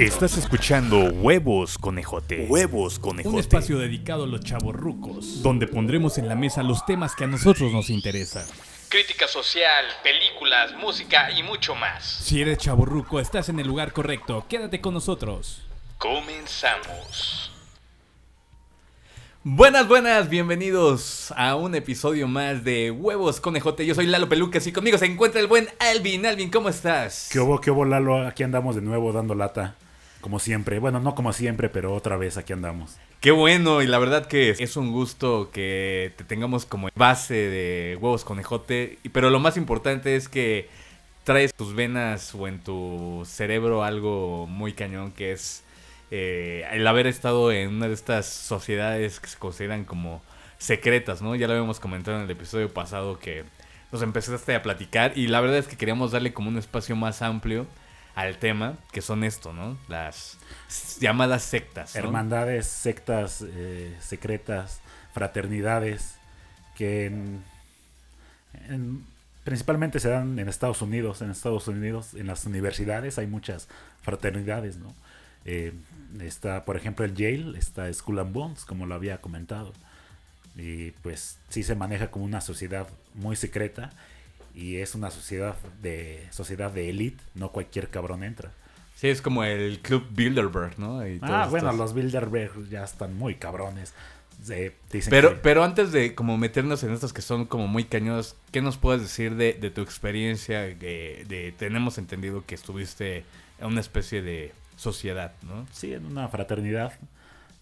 Estás escuchando Huevos Conejote. Huevos Conejote. Un espacio dedicado a los chavos rucos, donde pondremos en la mesa los temas que a nosotros nos interesan. Crítica social, películas, música y mucho más. Si eres chavo ruco, estás en el lugar correcto. Quédate con nosotros. Comenzamos. Buenas, buenas, bienvenidos a un episodio más de Huevos Conejote. Yo soy Lalo Pelucas y conmigo se encuentra el buen Alvin. Alvin, ¿cómo estás? ¿Qué hubo, qué hubo, Lalo? Aquí andamos de nuevo dando lata. Como siempre. Bueno, no como siempre, pero otra vez aquí andamos. Qué bueno, y la verdad que es un gusto que te tengamos como base de Huevos Conejote. Pero lo más importante es que traes tus venas o en tu cerebro algo muy cañón que es eh, el haber estado en una de estas sociedades que se consideran como secretas, ¿no? Ya lo habíamos comentado en el episodio pasado que nos empezaste a platicar y la verdad es que queríamos darle como un espacio más amplio al tema, que son esto, ¿no? Las llamadas sectas. Hermandades, sectas eh, secretas, fraternidades, que en- en- principalmente se dan en Estados Unidos. En Estados Unidos, en las universidades hay muchas fraternidades, ¿no? Eh, está, por ejemplo, el Yale, está School and Bones, como lo había comentado. Y pues sí se maneja como una sociedad muy secreta y es una sociedad de sociedad de élite, no cualquier cabrón entra. Sí, es como el Club Bilderberg, ¿no? Y Ah, bueno, estos- los Bilderberg ya están muy cabrones. Se- dicen Pero, que- pero antes de como meternos en estos que son como muy cañones, ¿qué nos puedes decir de, de tu experiencia? De, de- tenemos entendido que estuviste en una especie de sociedad, ¿no? sí, en una fraternidad,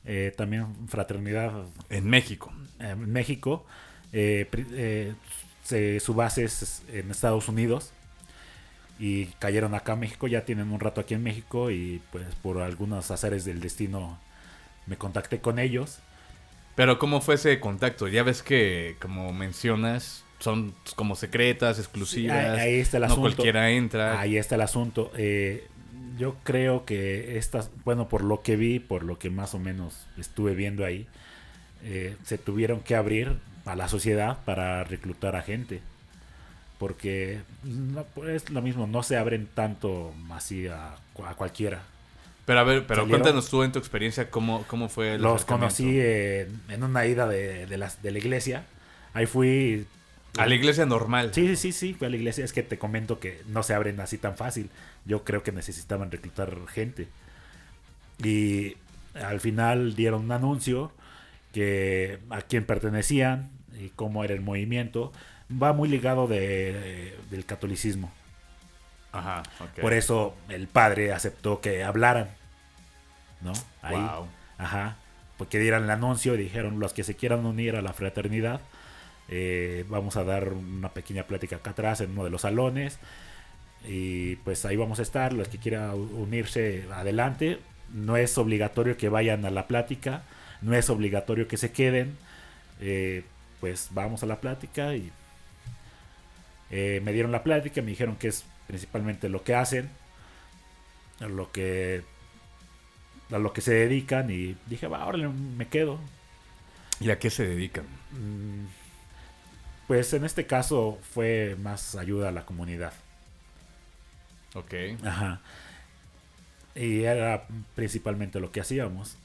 eh, también fraternidad En México. eh, en México. eh, eh, se- su base es en Estados Unidos y cayeron acá a México. Ya tienen un rato aquí en México y pues por algunos azares del destino me contacté con ellos. Pero ¿cómo fue ese contacto? Ya ves que, como mencionas, son como secretas, exclusivas. ahí- ahí está el no asunto. cualquiera entra. Ahí está el asunto. Eh, yo creo que estas, bueno, por lo que vi, por lo que más o menos estuve viendo ahí, eh, se tuvieron que abrir a la sociedad para reclutar a gente. Porque no, pues, es lo mismo, no se abren tanto así a, a cualquiera. Pero a ver, pero Salieron- cuéntanos tú en tu experiencia cómo, cómo fue el Los conocí en, en una ida de, de, las, de la iglesia. Ahí fui. A la iglesia normal. Sí, sí, sí, sí, fui a la iglesia. Es que te comento que no se abren así tan fácil. Yo creo que necesitaban reclutar gente. Y al final dieron un anuncio que a quién pertenecían y cómo era el movimiento. Va muy ligado de, del catolicismo. Ajá. Por eso el padre aceptó que hablaran. ¿No? Ahí. Wow. Ajá. Porque dieran el anuncio y dijeron los que se quieran unir a la fraternidad. eh, vamos a dar una pequeña plática acá atrás en uno de los salones. Y pues ahí vamos a estar. Los que quieran unirse adelante. No es obligatorio que vayan a la plática. No es obligatorio que se queden. eh, pues vamos a la plática y eh, me dieron la plática. Me dijeron que es principalmente lo que hacen. a Lo que a lo que se dedican y dije, va, órale, me quedo. ¿Y a qué se dedican? Mm, Pues en este caso fue más ayuda a la comunidad. Ok. Ajá. Y era principalmente lo que hacíamos.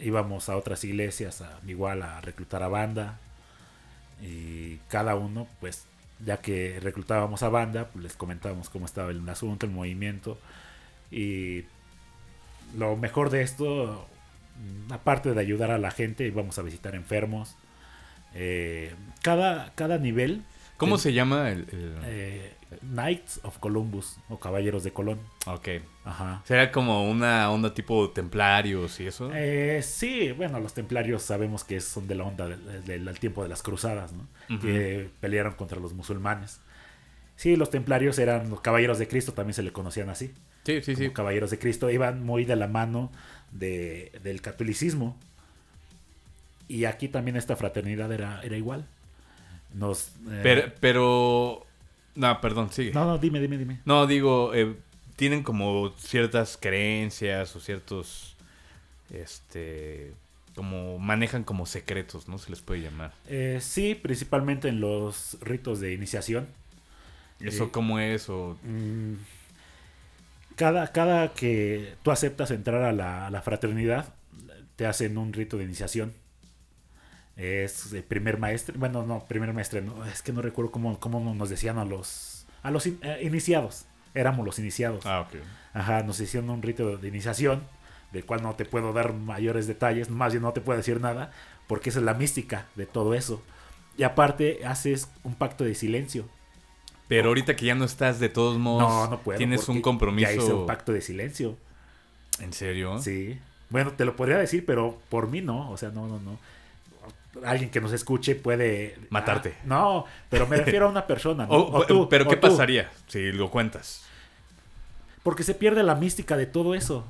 Íbamos a otras iglesias a, igual a reclutar a banda. Y cada uno, pues, ya que reclutábamos a banda, pues, les comentábamos cómo estaba el asunto, el movimiento. Y lo mejor de esto, mm, aparte de ayudar a la gente, íbamos a visitar enfermos. Eh, cada, cada nivel. ¿Cómo se llama el...? el- eh, Knights of Columbus o Caballeros de Colón. Ok. Ajá. ¿Será como una onda tipo templarios y eso? Eh, sí, bueno, los templarios sabemos que son de la onda del, del- del tiempo de las cruzadas, ¿no? Que pelearon contra los musulmanes. Sí, los templarios eran los caballeros de Cristo, también se le conocían así. sí, sí, sí. Como caballeros de Cristo iban muy de la mano de- del catolicismo. Y aquí también esta fraternidad era, era igual. Nos, eh, Pero, pero... No, perdón, sigue. No, no, dime, dime, dime. No, digo, eh, tienen como ciertas creencias o ciertos, este, como manejan como secretos, ¿no? Se les puede llamar. Eh, sí, principalmente en los ritos de iniciación. ¿Eso Eh, cómo es? O... Mm, cada, cada que tú aceptas entrar a la, a la fraternidad, te hacen un rito de iniciación. Es el primer maestre, bueno, no, primer maestre, no, es que no recuerdo cómo, cómo nos decían a los, a los in- eh, iniciados. Éramos los iniciados. Ah, ok. Ajá, nos hicieron un rito de iniciación, del cual no te puedo dar mayores detalles, más bien no te puedo decir nada, porque esa es la mística de todo eso. Y aparte, haces un pacto de silencio. Pero ahorita que ya no estás de todos modos, No, no puedo. tienes un compromiso. Ya hice un pacto de silencio. ¿En serio? Sí. Bueno, te lo podría decir, pero por mí no. O sea, no, no, no. Alguien que nos escuche puede... Matarte. Ah, no, pero me refiero a una persona. ¿no? O- O tú, pero o ¿qué tú. pasaría si lo cuentas? Porque se pierde la mística de todo eso.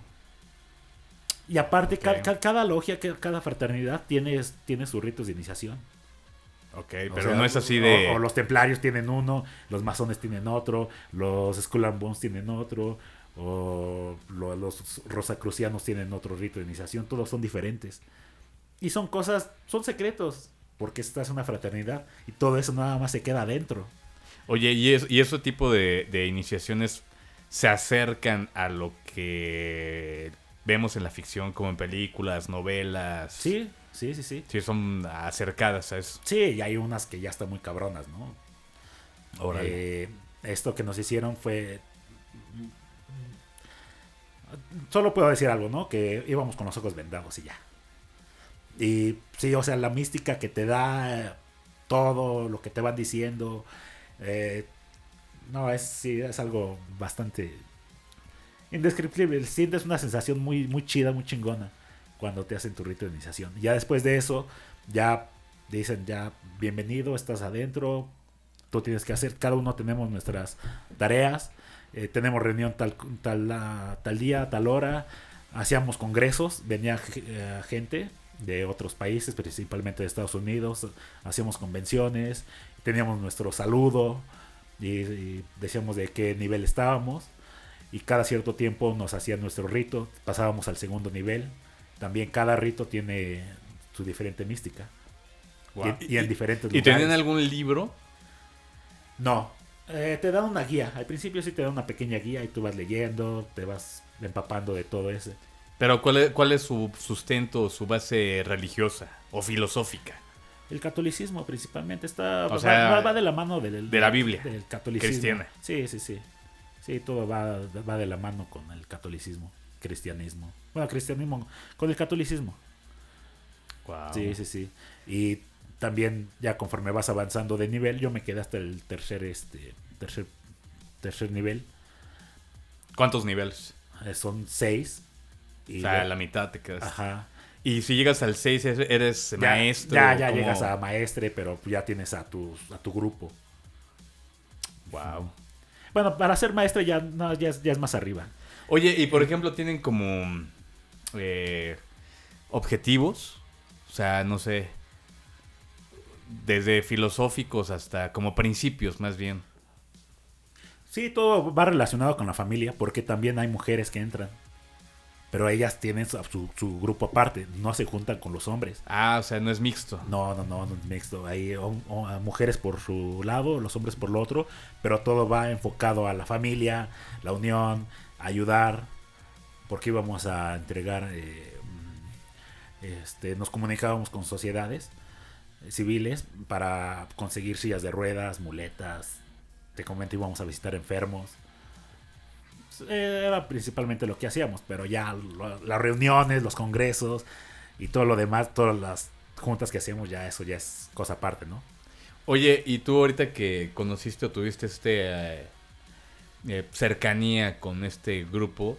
Y aparte, cada logia, ca- cada fraternidad tiene, tiene sus ritos de iniciación. Ok, pero sea, no es así de... O, los templarios tienen uno, los masones tienen otro, los Skull and Bones tienen otro, o lo- los rosacrucianos tienen otro rito de iniciación. Todos son diferentes. Y son cosas, son secretos. Porque esta es una fraternidad y todo eso nada más se queda adentro. Oye, ¿y, es, y ese tipo de, de iniciaciones se acercan a lo que vemos en la ficción, como en películas, novelas? Sí, sí, sí, sí. Sí, son acercadas a eso. Sí, y hay unas que ya están muy cabronas, ¿no? Órale. Eh, esto que nos hicieron fue. Solo puedo decir algo, ¿no? Que íbamos con los ojos vendados y ya. Y sí, o sea, la mística que te da todo lo que te van diciendo. eh, no, es, sí, es algo bastante indescriptible. Sientes una sensación muy, muy chida, muy chingona cuando te hacen tu rito de iniciación. Ya después de eso, ya dicen, ya, bienvenido, estás adentro, tú tienes que hacer, cada uno tenemos nuestras tareas, eh, tenemos reunión tal, tal, ah, tal día, tal hora, hacíamos congresos, venía eh, gente de otros países, principalmente de Estados Unidos, hacíamos convenciones, teníamos nuestro saludo y, y decíamos de qué nivel estábamos y cada cierto tiempo nos hacían nuestro rito, pasábamos al segundo nivel, también cada rito tiene su diferente mística. Y, y en diferentes ¿Y lugares. tenían algún libro? No. Eh, te dan una guía. Al principio sí te dan una pequeña guía y tú vas leyendo, te vas empapando de todo eso. Pero ¿cuál es, cuál es su sustento, su base religiosa o filosófica? El catolicismo principalmente está... O va- sea, va, va de la mano del, de la Biblia, Del catolicismo. cristiana. Sí, sí, sí. Sí, todo va, va de la mano con el catolicismo, cristianismo. Bueno, cristianismo con el catolicismo. Wow. Sí, sí, sí. Y también ya conforme vas avanzando de nivel, yo me quedé hasta el tercer, este, tercer, tercer nivel. ¿Cuántos niveles? Eh, son seis. Y o sea, ya- la mitad te quedas. Ajá. Y si llegas al 6, eres Ya- maestro. Ya, ya llegas a maestre, pero ya tienes a tu, a tu grupo. Wow. Bueno, para ser maestre ya, no, ya, es, ya es más arriba. Oye, y por ejemplo, tienen como eh, objetivos. O sea, no sé. Desde filosóficos hasta como principios, más bien. Sí, todo va relacionado con la familia, porque también hay mujeres que entran. Pero ellas tienen su, su- su grupo aparte, no se juntan con los hombres. Ah, o sea, no es mixto. No, no, no, no es mixto. Hay mujeres por su lado, los hombres por lo otro, pero todo va enfocado a la familia, la unión, ayudar, porque íbamos a entregar, eh, mm, este, nos comunicábamos con sociedades eh, civiles para conseguir sillas de ruedas, muletas, te comento íbamos a visitar enfermos. Eh, Era principalmente lo que hacíamos, pero ya las reuniones, los congresos y todo lo demás, todas las juntas que hacíamos, ya eso ya es cosa aparte, ¿no? Oye, y tú ahorita que conociste o tuviste este eh, eh, cercanía con este grupo,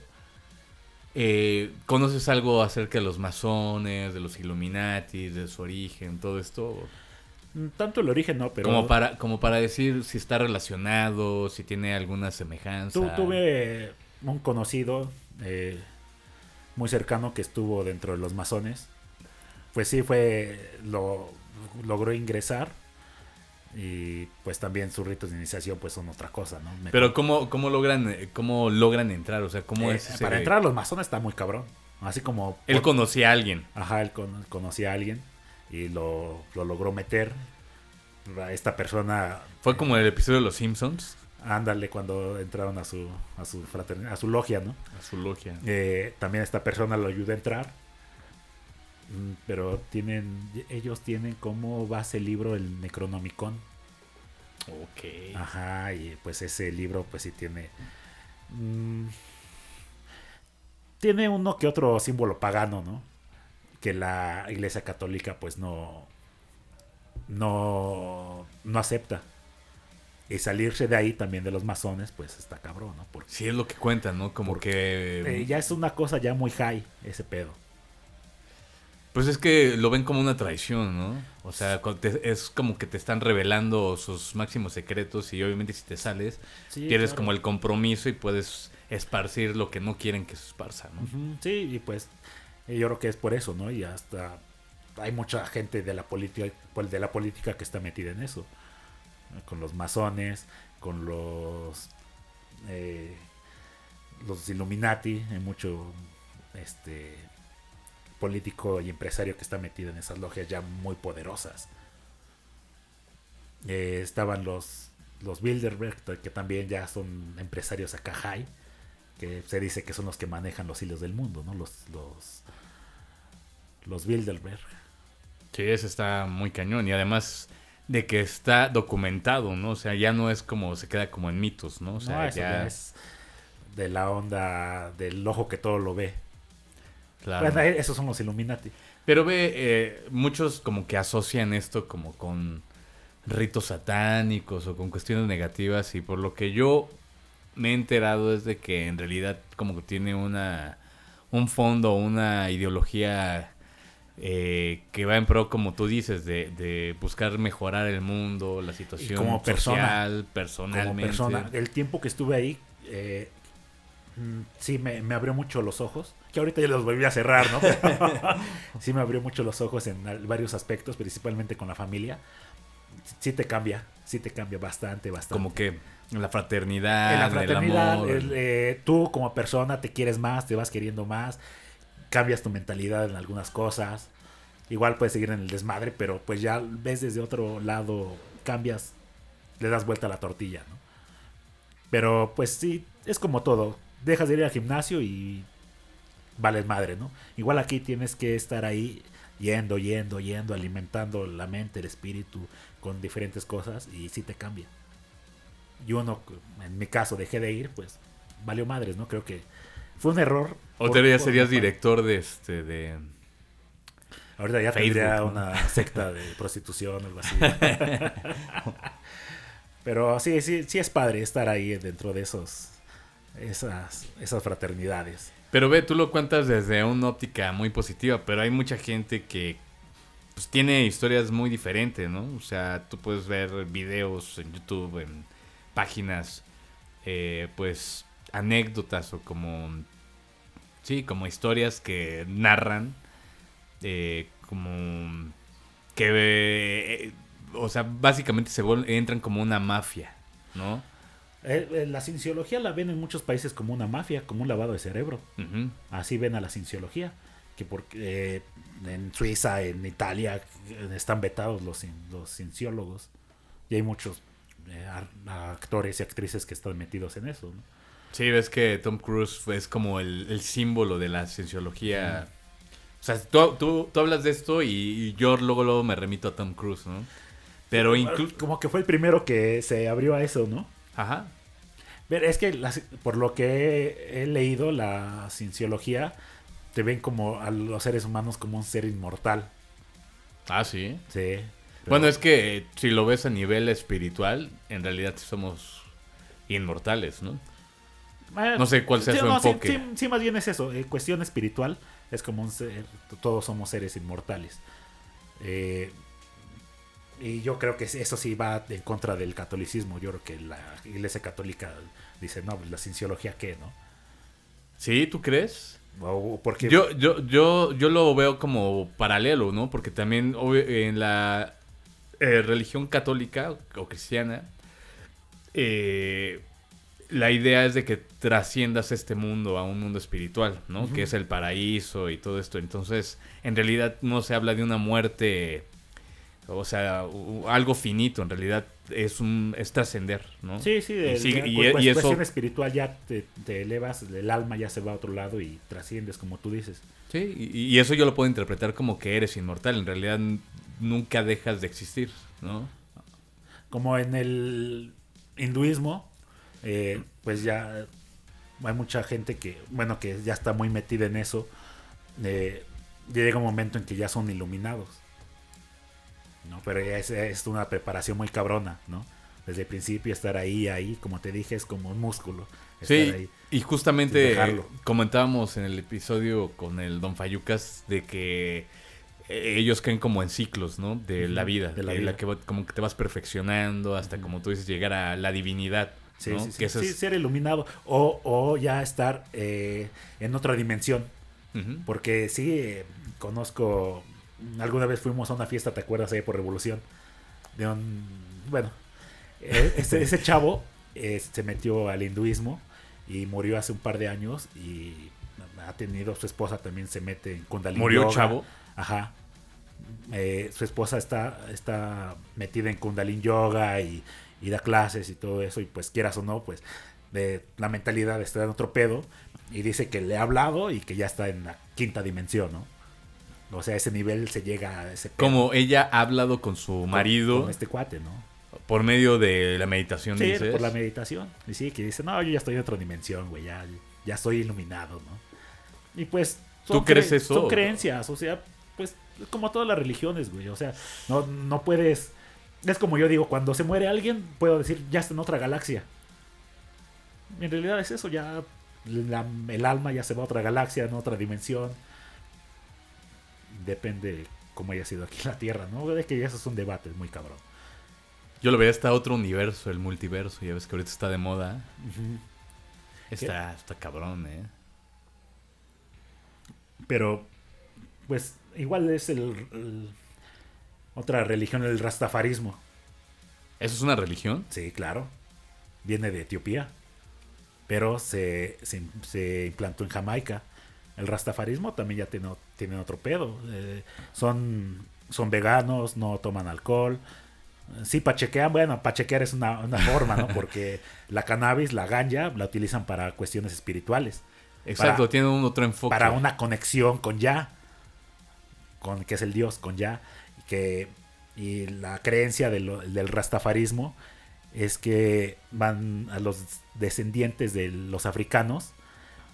eh, ¿conoces algo acerca de los masones, de los Illuminati, de su origen, todo esto? Mm, Tanto el origen no, pero Como para, como para decir si está relacionado, si tiene alguna semejanza. tu- tuve un conocido eh, muy cercano que estuvo dentro de los masones. Pues sí, fue, lo logró ingresar y pues también sus ritos de iniciación pues son otra cosa, ¿no? Me- Pero ¿cómo, cómo logran eh, cómo logran entrar? O sea, ¿cómo Eh, es ese- para entrar a los masones está muy cabrón. Así como Él por- conocía a alguien. Ajá, él con- conocía a alguien y lo, lo logró meter. Esta persona. Fue como el episodio de Los Simpsons. Ándale, cuando entraron a su, a su fraternidad, a su logia, ¿no? A su logia. Eh, también esta persona lo ayuda a entrar. Mm, Pero tienen, ellos tienen como base el libro el Necronomicon. Ok. Ajá, y pues ese libro pues sí tiene... mm, tiene uno que otro símbolo pagano, ¿no? Que la iglesia católica pues no... No, no acepta. Y salirse de ahí también de los masones pues está cabrón, ¿no? Porque Sí, es lo que cuentan, ¿no? Como Porque, que... eh, ya es una cosa ya muy high ese pedo. Pues es que lo ven como una traición, ¿no? O sea, es como que te están revelando sus máximos secretos y obviamente si te sales, Sí, pierdes claro. como el compromiso y puedes esparcir lo que no quieren que se esparza, ¿no? Sí, y pues eh, yo creo que es por eso, ¿no? Y hasta hay mucha gente de la política, pues, de la política que está metida en eso, con los masones, con los eh, los Illuminati, hay mucho este político y empresario que está metido en esas logias ya muy poderosas. Eh, estaban los los Bilderberg, que también ya son empresarios acá high que se dice que son los que manejan los hilos del mundo, ¿no? Los, los, los Bilderberg. Sí, ese está muy cañón y además de que está documentado, ¿no? O sea, ya no es como, se queda como en mitos, ¿no? O sea, no, eso ya... ya es de la onda del ojo que todo lo ve. claro. Bueno, esos son los Illuminati. Pero ve, eh, muchos como que asocian esto como con ritos satánicos o con cuestiones negativas y por lo que yo me he enterado es de que en realidad como que tiene una un fondo, una ideología eh, que va en pro, como tú dices, de, de buscar mejorar el mundo, la situación como persona, social, personalmente. Como persona, el tiempo que estuve ahí, eh, mm, sí me, me abrió mucho los ojos. Que ahorita ya los volví a cerrar, ¿no? Pero sí me abrió mucho los ojos en varios aspectos, principalmente con la familia. Sí te cambia, sí te cambia bastante, bastante. Como que la fraternidad, en la fraternidad, el amor. el, eh, tú como persona te quieres más, te vas queriendo más, cambias tu mentalidad en algunas cosas. Igual puedes seguir en el desmadre, pero pues ya ves desde otro lado, cambias, le das vuelta a la tortilla, ¿no? Pero pues sí, es como todo. Dejas de ir al gimnasio y vales madre, ¿no? Igual aquí tienes que estar ahí yendo, yendo, yendo, alimentando la mente, el espíritu con diferentes cosas y sí te cambia. Y uno, en mi caso, dejé de ir, pues valió madres, ¿no? Creo que fue un error. O te ya serías director de este de Ahorita ya Facebook, tendría ¿no? una secta de prostitución o algo así. Pero sí, sí, sí es padre estar ahí dentro de esos esas, esas fraternidades. Pero ve, tú lo cuentas desde una óptica muy positiva, pero hay mucha gente que pues, tiene historias muy diferentes, ¿no? O sea, tú puedes ver videos en YouTube, en páginas, eh, pues anécdotas o como, sí, como historias que narran, eh, como que, eh, o sea, básicamente se entran como una mafia, ¿no? Eh, la cienciología la ven en muchos países como una mafia, como un lavado de cerebro. Así ven a la cienciología. Que porque eh, en Suiza, en Italia, están vetados los, los cienciólogos. Y hay muchos eh, actores y actrices que están metidos en eso. ¿no? Sí, ves que Tom Cruise es como el, el símbolo de la cienciología. O sea, tú, tú, tú hablas de esto y, y yo luego, luego me remito a Tom Cruise, ¿no? Pero incluso... Como que fue el primero que se abrió a eso, ¿no? Ajá. Ver, es que las- por lo que he, leído, la cienciología te ven como a los seres humanos como un ser inmortal. Ah, sí. Sí. Pero- Bueno, es que si lo ves a nivel espiritual, en realidad somos inmortales, ¿no? Eh, no sé cuál sea su sí, enfoque. Sí, sí, más bien es eso. eh, cuestión espiritual es como un ser. Todos somos seres inmortales. Eh, y yo creo que eso sí va en contra del catolicismo. Yo creo que la iglesia católica dice, no, pues la cienciología qué, ¿no? ¿Sí? ¿Tú crees? O- porque Yo, yo, yo, yo lo veo como paralelo, ¿no? Porque también en la eh, religión católica o cristiana, eh, la idea es de que trasciendas este mundo a un mundo espiritual, ¿no? Que es el paraíso y todo esto. Entonces, en realidad no se habla de una muerte, o sea, algo finito. En realidad es un es trascender, ¿no? Sí, sí, de, y, sigue- y- y cues- eso cuestión espiritual ya te, te elevas, el alma ya se va a otro lado y trasciendes, como tú dices. sí, y, y eso yo lo puedo interpretar como que eres inmortal, en realidad nunca dejas de existir, ¿no? Como en el hinduismo, eh, pues ya hay mucha gente que, bueno, que ya está muy metida en eso. eh, llega un momento en que ya son iluminados. ¿no? Pero ya es, es una preparación muy cabrona, ¿no? Desde el principio estar ahí, ahí, como te dije, es como un músculo. Estar Sí, ahí. y justamente eh, comentábamos en el episodio con el Don Fayucas de que eh, ellos creen como en ciclos, ¿no? De la vida, de la de la vida. que como que te vas perfeccionando hasta como tú dices llegar a la divinidad, Sí, ¿no? sí, sí, Que eso sí, es- ser iluminado o, o ya estar eh, en otra dimensión. Porque sí, eh, conozco, alguna vez fuimos a una fiesta, ¿te acuerdas? Ahí por Revolución. De un, bueno, eh, ese, ese chavo eh, se metió al hinduismo y murió hace un par de años y ha tenido, su esposa también se mete en Kundalini Murió Yoga. chavo. Ajá. Eh, su esposa está, está metida en Kundalini Yoga y, y da clases y todo eso. Y pues quieras o no, pues de la mentalidad está en otro pedo. Y dice que le ha hablado y que ya está en la quinta dimensión, ¿no? O sea, a ese nivel se llega a ese pedo Como ella ha hablado con su con- marido Con, este cuate, ¿no? por medio de la meditación, Sí, dices. por la meditación. Y sí, que dice, no, yo ya estoy en otra dimensión, güey, ya, ya soy iluminado, ¿no? Y pues... ¿Tú crees eso? Son creencias, o sea, pues es como todas las religiones, güey. O sea, no, no puedes... Es como yo digo, cuando se muere alguien, puedo decir, ya está en otra galaxia. En realidad es eso, ya la- el alma ya se va a otra galaxia, en otra dimensión. Depende cómo haya sido aquí la Tierra, ¿no? De que eso es un debate muy cabrón. Yo lo veía hasta otro universo, el multiverso, ya ves que ahorita está de moda. Está, está cabrón, ¿eh? Pero, pues, igual es el, el- otra religión, el rastafarismo. ¿Eso es una religión? Sí, claro. Viene de Etiopía. Pero se, se, se implantó en Jamaica. El rastafarismo también ya tiene, tiene otro pedo. Eh, son, son veganos, no toman alcohol. Sí, pachequean. Bueno, pachequear es una, una forma, ¿no? Porque la cannabis, la ganja, la utilizan para cuestiones espirituales. Exacto, Para- tiene un otro enfoque. para una conexión con Ya, con que es el Dios, con Ya, y que y la creencia de lo- del rastafarismo es que van a los descendientes de los africanos,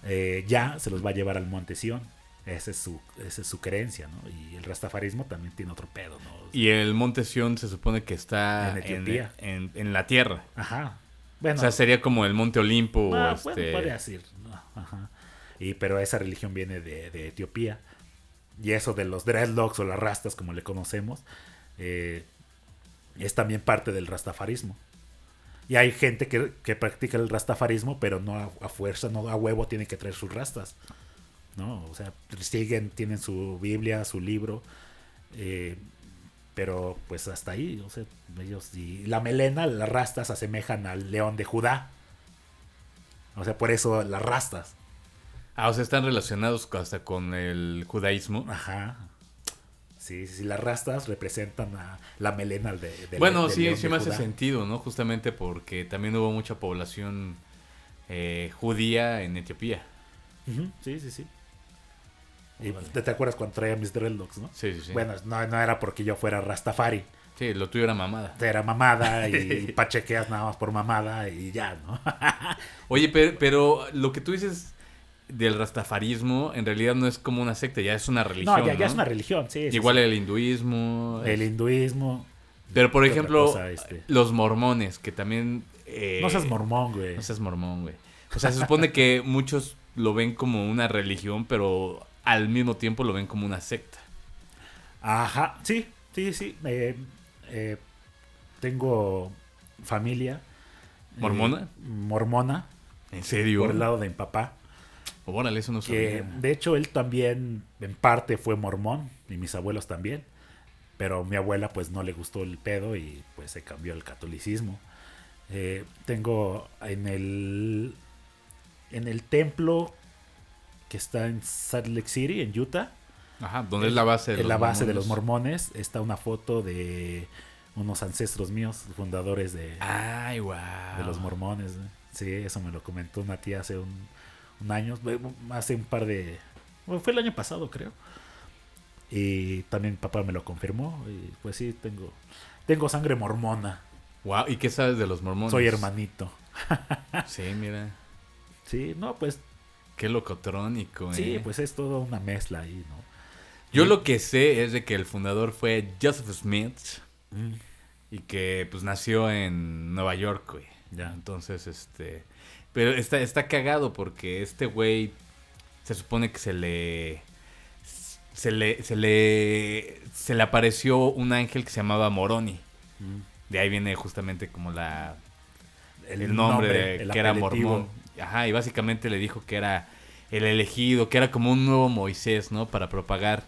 eh, Ya se los va a llevar al monte Sión. Esa es su, esa es su creencia, ¿no? Y el rastafarismo también tiene otro pedo, ¿no? Y el monte Sión se supone que está En en, Etiopía. en- en la tierra. Ajá. Bueno, o sea, sería como el monte Olimpo. Ah, este, bueno, podría decir. Ajá. Y, pero esa religión viene de, de Etiopía. Y eso de los dreadlocks o las rastas, como le conocemos, eh, es también parte del rastafarismo. Y hay gente que, que practica el rastafarismo, pero no a, fuerza, no a huevo tiene que traer sus rastas. ¿no? O sea, siguen, tienen su Biblia, su libro. eh, pero pues hasta ahí, o sea, ellos la melena, las rastas asemejan al león de Judá. O sea, por eso las rastas. Ah, o sea, están relacionados hasta con el judaísmo. Ajá. Sí, sí, sí, las rastas representan a la melena de, del- bueno, sí, león sí de me hace sentido, ¿no? Justamente porque también hubo mucha población eh, judía en Etiopía. Sí, sí, sí. Y te, te acuerdas cuando traía mis dreadlocks, ¿no? Sí, sí, sí. Bueno, no, no era porque yo fuera Rastafari. Sí, lo tuyo era mamada. Era mamada y pachequeas nada más por mamada y ya, ¿no? Oye, pero, pero lo que tú dices del rastafarismo en realidad no es como una secta, ya es una religión. no, ya, es una religión, sí. sí, Igual sí. el hinduismo. El es- hinduismo. Pero por ¿Qué otra ejemplo, cosa, este? los mormones, que también... eh, No seas mormón, güey. No seas mormón, güey. O sea, se supone que muchos lo ven como una religión, pero al mismo tiempo lo ven como una secta. Ajá, sí, sí, sí. eh, eh, tengo familia. eh, ¿Mormona? mormona, ¿En serio? por el lado de mi papá. Órale, eso no Que de hecho él también en parte fue mormón y mis abuelos también. Pero mi abuela pues no le gustó el pedo y pues se cambió al catolicismo. Eh, tengo en el en el templo que está en Salt Lake City, en Utah. Ajá, ¿dónde es la base de en los la base de los mormones? mormones está una foto de unos ancestros míos, fundadores de, Ay, wow. de los mormones. Sí, eso me lo comentó una tía hace un, un año, hace un par de... bueno, fue el año pasado, creo. Y también papá me lo confirmó. Y pues sí, tengo, tengo sangre mormona. Wow, ¿y qué sabes de los mormones? Soy hermanito. Sí, mira. Sí, no, pues Qué locotrónico, eh. sí, pues es toda una mezcla ahí, ¿no? Yo lo que sé es de que el fundador fue Joseph Smith Mm, y que pues nació en Nueva York, güey. Ya. Entonces, este... Pero está, está cagado porque este güey se supone que se le... Se le, se le... Se le apareció un ángel que se llamaba Moroni. mm. De ahí viene justamente como la... El, nombre, de el que era mormón. Ajá, y básicamente le dijo que era el elegido, que era como un nuevo Moisés, ¿no? Para propagar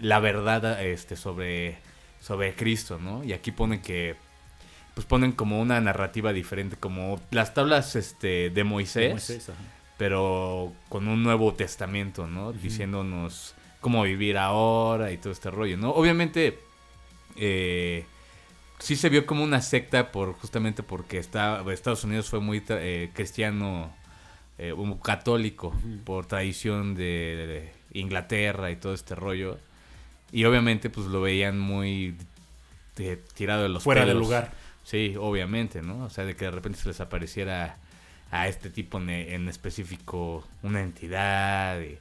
la verdad este, sobre, sobre Cristo, ¿no? Y aquí ponen que, pues ponen como una narrativa diferente, como las tablas este, de Moisés, De Moisés, ajá. pero con un nuevo testamento, ¿no? Diciéndonos cómo vivir ahora y todo este rollo, ¿no? Obviamente, eh, sí se vio como una secta por justamente porque está, Estados Unidos fue muy eh, cristiano, eh, un católico, por tradición de, de Inglaterra y todo este rollo. Y obviamente pues lo veían muy eh, tirado de los Fuera de lugar. Sí, obviamente, ¿no? O sea, de que de repente se les apareciera a este tipo en, en específico una entidad y,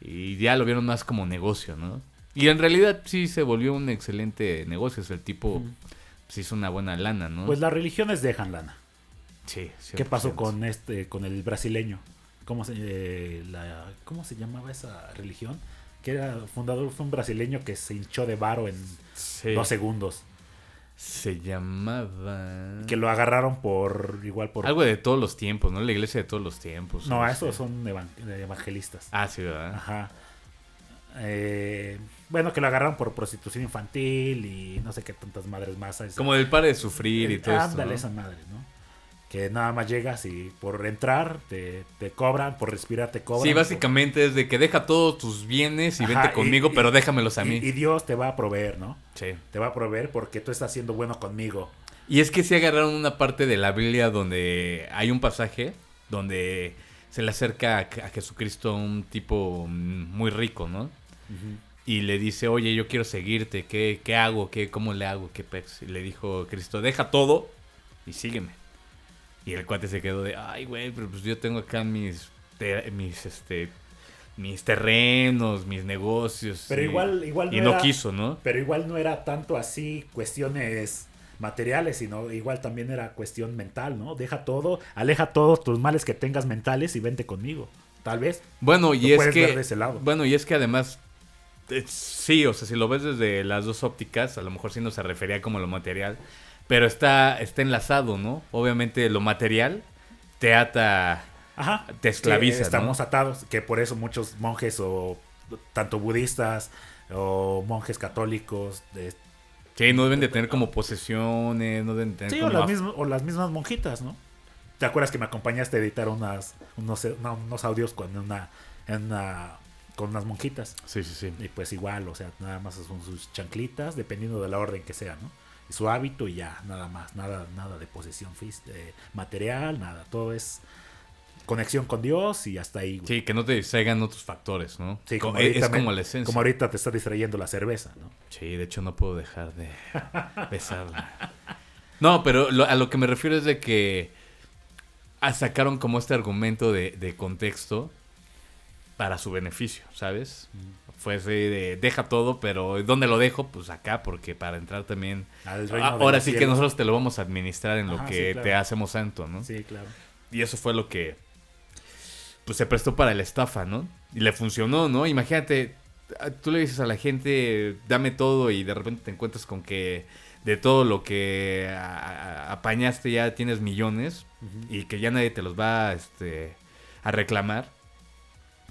y ya lo vieron más como negocio, ¿no? Y en realidad sí se volvió un excelente negocio, sea, el tipo pues, hizo una buena lana, ¿no? Pues las religiones dejan lana. sí, ¿Qué pasó 100%. con este, con el brasileño? ¿Cómo se, eh, la, ¿Cómo se llamaba esa religión? Que era fundador, fue un brasileño que se hinchó de varo en Sí, dos segundos. Se llamaba... Que lo agarraron por, igual por... Algo de todos los tiempos, ¿no? La iglesia de todos los tiempos. no, así. son evan- evangelistas. Ah, sí, ¿verdad? Ajá. Eh, bueno, que lo agarraron por prostitución infantil y no sé qué tantas madres más. Como del padre de sufrir y Eh, todo esto, Ándale, ¿no? esa madre, ¿no? Que nada más llegas y por entrar te, te cobran, por respirar te cobran. Sí, básicamente es de que deja todos tus bienes y Ajá, vente conmigo, y- pero déjamelos a mí. Y, Dios te va a proveer, ¿no? Sí. Te va a proveer porque tú estás siendo bueno conmigo. Y es que sí agarraron una parte de la Biblia donde hay un pasaje donde se le acerca a, a Jesucristo un tipo muy rico, ¿no? Y le dice, oye, yo quiero seguirte, ¿qué, qué hago? ¿Qué, ¿Cómo le hago? ¿Qué pex? Y le dijo Cristo, deja todo y sígueme. Y el cuate se quedó de, ay, güey, pero pues yo tengo acá mis, te- mis, este, mis terrenos, mis negocios. Pero y- igual, igual Y no no era- quiso, ¿no? Pero igual no era tanto así cuestiones materiales, sino igual también era cuestión mental, ¿no? Deja todo, aleja todos tus males que tengas mentales y vente conmigo. Tal vez. Bueno, y es que ver de ese lado. bueno, y es que además eh, sí, o sea, si lo ves desde las dos ópticas, a lo mejor sí no se refería como lo material, pero está está enlazado, ¿no? Obviamente lo material te ata Ajá. Te esclaviza, Que estamos ¿no? atados, que por eso muchos monjes o tanto budistas o monjes católicos de, Sí, no deben de tener como posesiones, no deben de tener Sí, o como las, af- mismas, o las mismas monjitas, ¿no? ¿Te acuerdas que me acompañaste a editar unas, unos, no, unos audios con una, en una, con unas monjitas? Sí, sí, sí. Y pues igual, o sea, nada más son sus chanclitas, dependiendo de la orden que sea, ¿no? Su hábito y ya, nada más, nada, nada de posesión eh, material, nada, todo es conexión con Dios y hasta ahí, güey. Sí, que no te distraigan otros factores, ¿no? Sí, Co- como es, ahorita es como la esencia. Como ahorita te está distrayendo la cerveza, ¿no? Sí, de hecho no puedo dejar de besarla. No, pero lo- a lo que me refiero es de que ah, sacaron como este argumento de, de contexto para su beneficio, ¿sabes? Fue así de deja todo, pero ¿dónde lo dejo? Pues acá, porque para entrar también... Ah, Ahora sí que nosotros te lo vamos a administrar en lo que sí, claro. te hacemos santo, ¿no? Sí, claro. Y eso fue lo que pues se prestó para la estafa, ¿no? Y le funcionó, ¿no? Imagínate, a- tú le dices a la gente, dame todo y de repente te encuentras con que de todo lo que apañaste ya tienes millones y que ya nadie te los va este, a reclamar,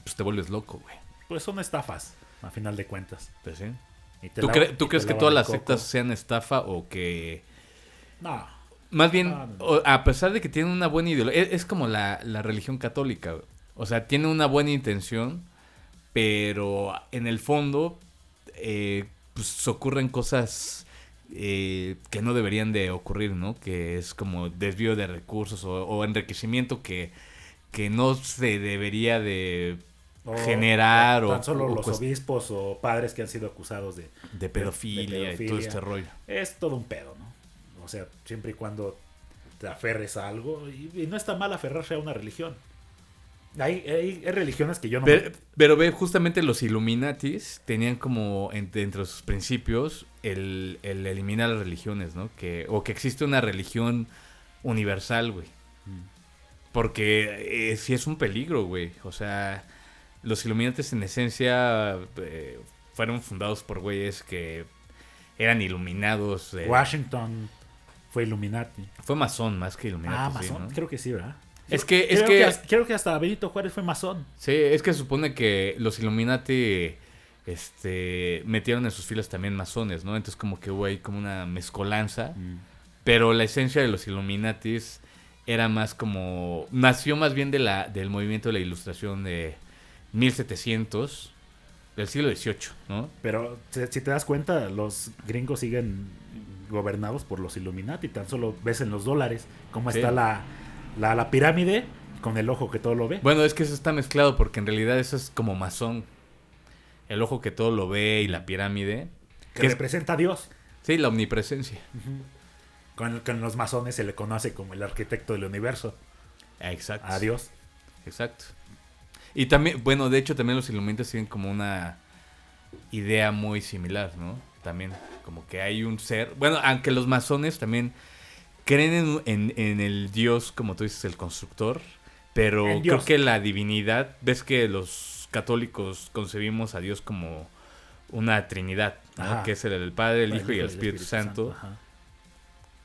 pues te vuelves loco, güey. Pues son estafas, a final de cuentas. Pues, ¿sí? ¿Tú, cre- crees que todas las sectas sean estafa o que... No. Más bien, No, no, no. o- a pesar de que tienen una buena ideología, es, es como la, la religión católica. güey. O sea, tiene una buena intención, pero en el fondo, eh, pues ocurren cosas eh, que no deberían de ocurrir, ¿no? Que es como desvío de recursos o, o enriquecimiento que, que no se debería de O generar o, tan solo o los obispos o padres que han sido acusados de, de pedofilia, de y todo este rollo. es todo un pedo, ¿no? O sea, siempre y cuando te aferres a algo y, y no está mal aferrarse a una religión. Hay, hay, hay religiones que yo no Pero, pero ve, justamente los Illuminatis tenían como entre, entre sus principios el, el eliminar las religiones, ¿no? Que, o que existe una religión universal, güey. Mm. Porque eh, sí es un peligro, güey. O sea, los Illuminatis en esencia eh, fueron fundados por güeyes que eran iluminados. eh, Washington fue Illuminati. Fue masón más que Illuminati. Ah, sí, masón, ¿no? creo que sí, ¿verdad? Es que- es creo que- hasta- creo que hasta Benito Juárez fue masón. Sí, es que se supone que los Illuminati este, metieron en sus filas también masones, ¿no? Entonces como que hubo ahí como una mezcolanza. Pero la esencia de los Illuminatis era más como... Nació más bien de la, del movimiento de la ilustración de 1700, del siglo XVIII, ¿no? Pero si te das cuenta, los gringos siguen gobernados por los Illuminati. Tan solo ves en los dólares cómo Sí. está la, la, la pirámide con el ojo que todo lo ve. Bueno, es que eso está mezclado porque en realidad eso es como masón. El ojo que todo lo ve y la pirámide. que que es- representa a Dios. sí, la omnipresencia. Con, con los masones se le conoce como el arquitecto del universo. Exacto. A Dios. Exacto. Y también, bueno, de hecho también los Illuminatis tienen como una idea muy similar, ¿no? También, como que hay un ser, bueno, aunque los masones también creen en, en- en el Dios, como tú dices, el constructor, pero creo que la divinidad, ves que los católicos concebimos a Dios como una trinidad. Que es el, el Padre, el Hijo y el Espíritu, Santo. ajá.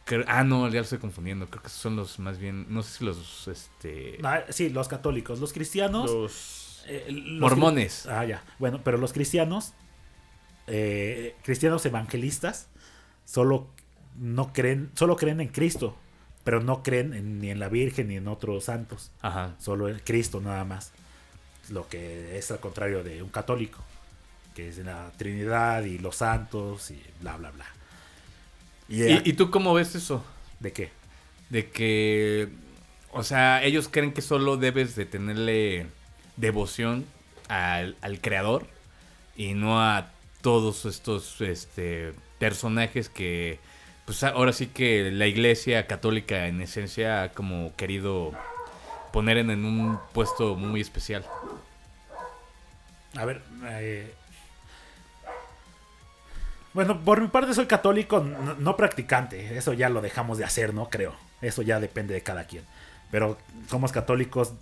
Creo- ah, no, ya lo estoy confundiendo, creo que son los más bien, no sé si los, este... Ah, sí, los católicos. Los cristianos. los eh, los mormones. Ah, ya. Bueno, pero los cristianos, eh, cristianos evangelistas, solo no creen, solo creen en Cristo, pero no creen en- ni en la Virgen ni en otros santos. Ajá. Solo en Cristo nada más. Lo que es al contrario de un católico, que es la Trinidad y los santos y bla, bla, bla. Y, ¿Y, y tú cómo ves eso? ¿De qué? De que, o sea, ellos creen que solo debes de tenerle devoción al, al creador y no a todos estos este, personajes que, pues ahora sí que la iglesia católica en esencia ha como querido poner en, en un puesto muy especial. A ver, eh, bueno, por mi parte soy católico no, no practicante, eso ya lo dejamos de hacer, ¿no? Creo, eso ya depende de cada quien. Pero somos católicos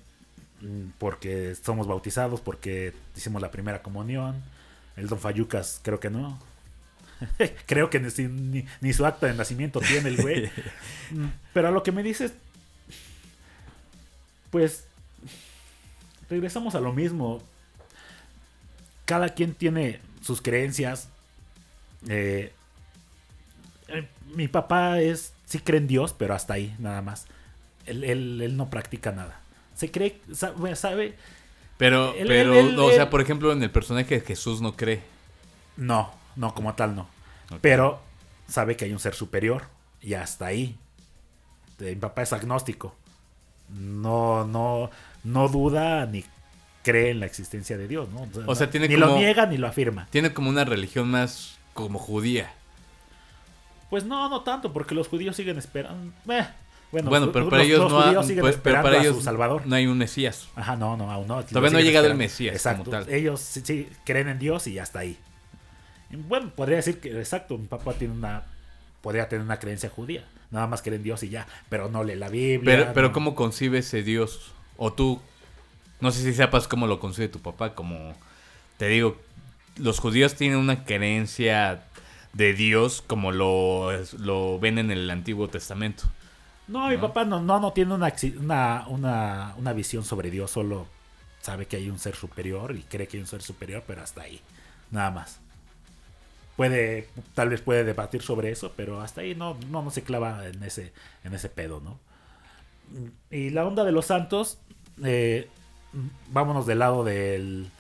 mm, porque somos bautizados, porque hicimos la primera comunión. El Don Fayucas creo que no. creo que ni, si- ni- ni su acta de nacimiento tiene el güey. Mm, Pero a lo que me dices, pues regresamos a lo mismo cada quien tiene sus creencias. Eh, eh, mi papá es sí cree en Dios, pero hasta ahí, nada más. Él, él- él no practica nada. Se cree, sabe, sabe- Pero, Él- pero, o sea, por ejemplo, en el personaje de Jesús no cree. no, no, como tal no. Pero sabe que hay un ser superior y hasta ahí. Mi papá es agnóstico. No, no, no duda ni cree en la existencia de Dios, ¿no? O sea, tiene ni lo niega ni lo afirma. Tiene como una religión más como judía. Pues no, no tanto, porque los judíos siguen esperando. eh, bueno, Bueno, pero para los- ellos los no ha- siguen pues, pero a su Salvador. no hay un Mesías. Ajá, no, no, aún no. Todavía no ha llegado el. Mesías Exacto. como tal. Ellos sí, sí, creen en Dios y hasta ahí. Y Bueno, podría decir que, exacto, mi papá tiene una. Podría tener una creencia judía. Nada más cree en Dios y ya. Pero no lee la Biblia. Pero, pero no- ¿cómo concibe ese Dios? O tú, no sé si sepas cómo lo concibe tu papá, como te digo, los judíos tienen una creencia de Dios como lo, lo ven en el Antiguo Testamento. No, mi ¿no? papá no, no, no tiene una, una, una visión sobre Dios. Solo sabe que hay un ser superior y cree que hay un ser superior, pero hasta ahí. Nada más. Puede, tal vez puede debatir sobre eso, pero hasta ahí no, no, no se clava en ese, en ese pedo, ¿no? Y la onda de los santos, eh, vámonos del lado del,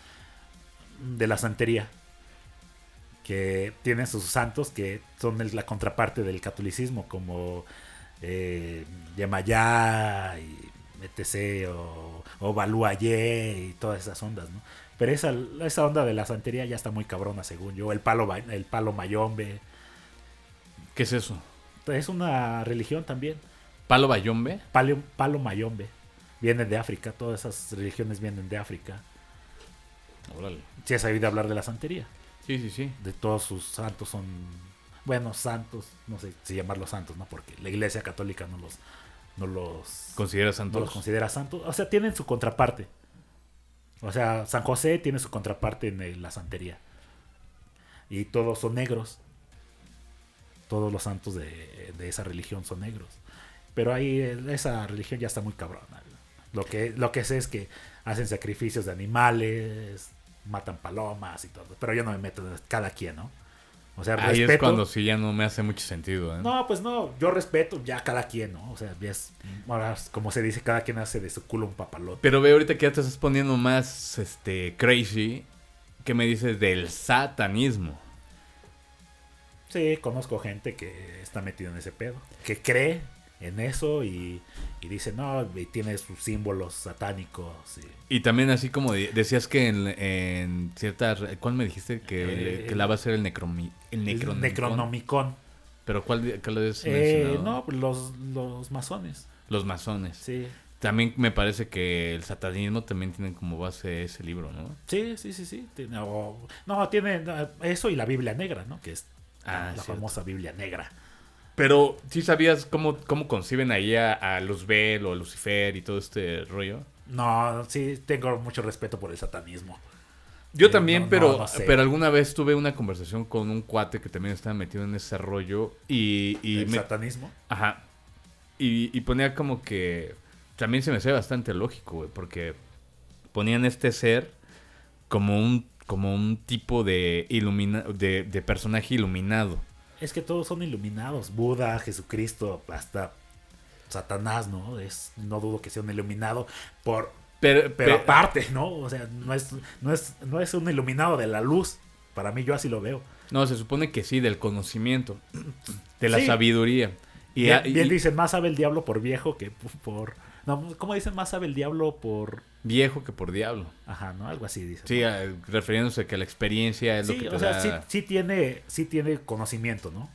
de la santería. que tienen sus santos que son la contraparte del catolicismo, como eh, Yemayá y etc. o, o Baluayé y todas esas ondas, ¿no? Pero esa, esa onda de la santería ya está muy cabrona, según yo. El palo, el palo mayombe. ¿Qué es eso? Es una religión también. ¿Palo Bayombe? Palo, palo mayombe. Vienen de África, todas esas religiones vienen de África. Órale. Si has oído hablar de la santería. Sí, sí, sí. De todos sus santos son. Bueno, santos, no sé si llamarlos santos, ¿no? Porque la iglesia católica no los. No los. ¿Consideras no santos? los considera santos. O sea, tienen su contraparte. O sea, San José tiene su contraparte en el- la santería. Y todos son negros. Todos los santos de, de esa religión son negros. Pero ahí eh, esa religión ya está muy cabrona. Lo que, lo que sé es que hacen sacrificios de animales, matan palomas y todo. Pero yo no me meto en cada quien, ¿no? O sea, Ahí respeto. es cuando sí ya no me hace mucho sentido, ¿eh? No, pues no, yo respeto ya cada quien, ¿no? O sea, ya es, ahora, como se dice, cada quien hace de su culo un papalote. Pero ve ahorita que ya te estás poniendo más este crazy. ¿Qué me dices del satanismo? Sí, conozco gente que está metida en ese pedo, que cree en eso y, y dice, no, y tiene sus símbolos satánicos. y- Y también así como de- decías que en, en cierta... ¿Cuál me dijiste? Que, Eh, que la va a ser el, necromi, el el necronomicon. Necronomicon. ¿Pero cuál, cuál es Eh, no, pues los, los masones. Los masones. Sí. También me parece que el satanismo también tiene como base ese libro, ¿no? Sí, sí, sí, sí. Tiene- o- no, tiene eso y la Biblia negra, ¿no? Que es Ah, la cierto. famosa Biblia negra. Pero, ¿sí sabías cómo, cómo conciben ahí a, a Luzbel o a Lucifer y todo este rollo? No, sí, tengo mucho respeto por el satanismo. Yo Eh, también, no, pero, no sé. pero alguna vez tuve una conversación con un cuate que también estaba metido en ese rollo y, y ¿El me- satanismo? Ajá. Y, y ponía como que. También se me hace bastante lógico, güey. Porque ponían este ser como un, como un tipo de, ilumina, de, de personaje iluminado. Es que todos son iluminados. Buda, Jesucristo, hasta Satanás, ¿no? Es, no dudo que sea un iluminado por... Pero, Pero pe- aparte, ¿no? O sea, no es, no, es, no es un iluminado de la luz. Para mí yo así lo veo. No, se supone que sí, del conocimiento. De la Sí. sabiduría. Y, bien, y- dicen, más sabe el diablo por viejo que por... No, ¿Cómo dicen? Más sabe el diablo por... viejo que por diablo. Ajá, ¿no? Algo así dicen. Sí, ¿no? a- refiriéndose a que la experiencia es lo que te o sea, da... sí, sí tiene, sí tiene conocimiento, ¿no?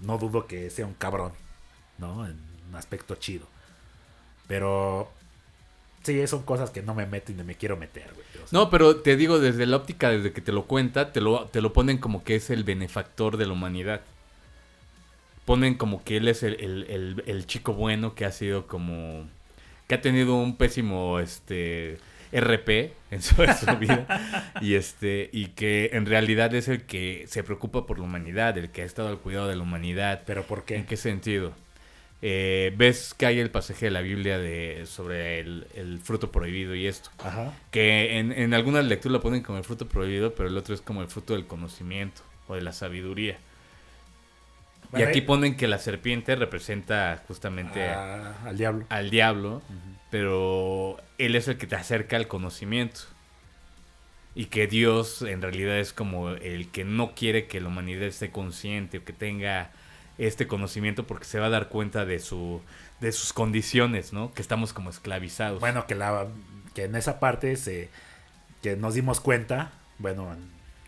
No dudo que sea un cabrón, ¿no? En un aspecto chido. Pero sí, son cosas que no me meto y no me quiero meter, güey. O sea, No, pero te digo, desde la óptica, desde que te lo cuenta, te lo, te lo ponen como que es el benefactor de la humanidad. Ponen como que él es el, el- el- el chico bueno que ha sido como... que ha tenido un pésimo este RP en su, en su vida. y este y que en realidad es el que se preocupa por la humanidad, el que ha estado al cuidado de la humanidad. Pero ¿por qué? ¿En qué sentido? Eh, ¿Ves que hay el pasaje de la Biblia de, sobre el, el fruto prohibido y esto? Ajá. Que en, en algunas lecturas lo ponen como el fruto prohibido, pero el otro es como el fruto del conocimiento o de la sabiduría. Y aquí ponen que la serpiente representa justamente a- Ah, al diablo. al diablo, pero él es el que te acerca al conocimiento. Y que Dios en realidad es como el que no quiere que la humanidad esté consciente o que tenga este conocimiento porque se va a dar cuenta de su de sus condiciones, ¿no? Que estamos como esclavizados. Bueno, que la que en esa parte se que nos dimos cuenta, bueno,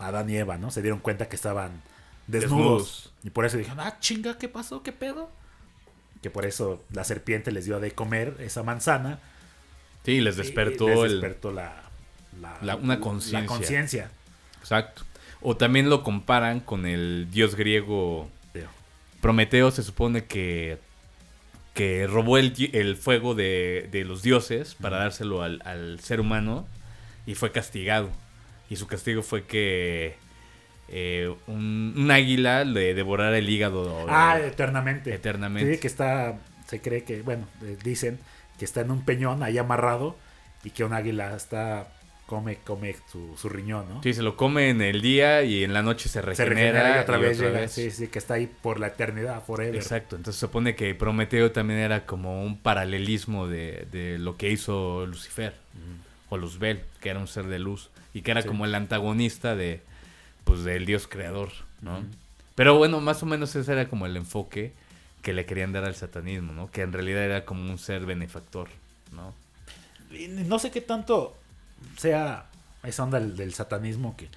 Adán y Eva, ¿no? Se dieron cuenta que estaban desnudos. Desnudos. Y por eso dijeron, ah, chinga, ¿qué pasó? ¿Qué pedo? Que por eso la serpiente les dio de comer esa manzana. sí, les despertó les el despertó la, la- la- una conciencia. Exacto. O también lo comparan con el dios griego Prometeo se supone que, que robó el, el fuego de, de los dioses para dárselo al, al ser humano y fue castigado. Y su castigo fue que eh, un, un águila le devorara el hígado. Ah, eh, eternamente. Eternamente. Sí, que está, se cree que, bueno, eh, dicen que está en un peñón ahí amarrado y que un águila está, come, come su, su riñón, ¿no? sí, se lo come en el día y en la noche se se regenera. regenera y otra vez llega. vez. Sí, sí, que está ahí por la eternidad, forever. Exacto, entonces se supone que Prometeo también era como un paralelismo de, de lo que hizo Lucifer o Luzbel, que era un ser de luz y que era Sí. como el antagonista de, pues del dios creador, ¿no? Pero bueno, más o menos ese era como el enfoque que le querían dar al satanismo, ¿no? Que en realidad era como un ser benefactor, ¿no? No sé qué tanto sea esa onda del, del satanismo que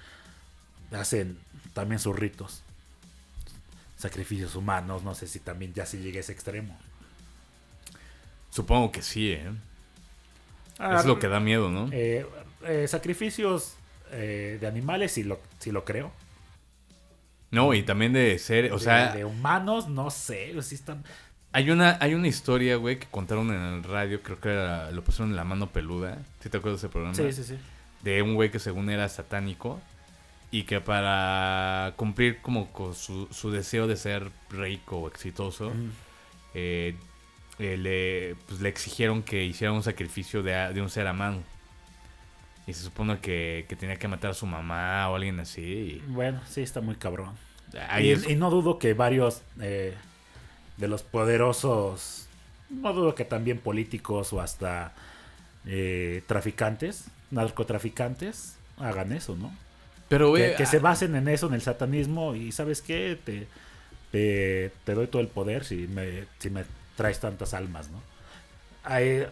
hacen también sus ritos. Sacrificios humanos, no sé si también ya se llega a ese extremo. Supongo que sí, ¿eh? Ah, es lo que da miedo, ¿no? eh, eh, sacrificios eh, de animales, sí lo, sí lo creo. No, y también de ser, o De- sea, de, humanos, no sé, sí están. hay una, hay una historia, güey, que contaron en el radio, creo que era, lo pusieron en La Mano Peluda, ¿sí te acuerdas de ese programa? Sí, sí, sí. De un güey que según era satánico y que para cumplir como con su, su deseo de ser rico o exitoso, Mm. eh, eh, le, pues, le exigieron que hiciera un sacrificio de, de un ser amado. Y se supone que, que tenía que matar a su mamá o alguien así. y- Bueno, sí, está muy cabrón. ahí y, es- y no dudo que varios eh, de los poderosos, no dudo que también políticos o hasta eh, traficantes, narcotraficantes, hagan eso, ¿no? pero, que, que ah, se basen en eso, en el satanismo, y ¿sabes qué? Te, te, te doy todo el poder si me, si me traes tantas almas, ¿no?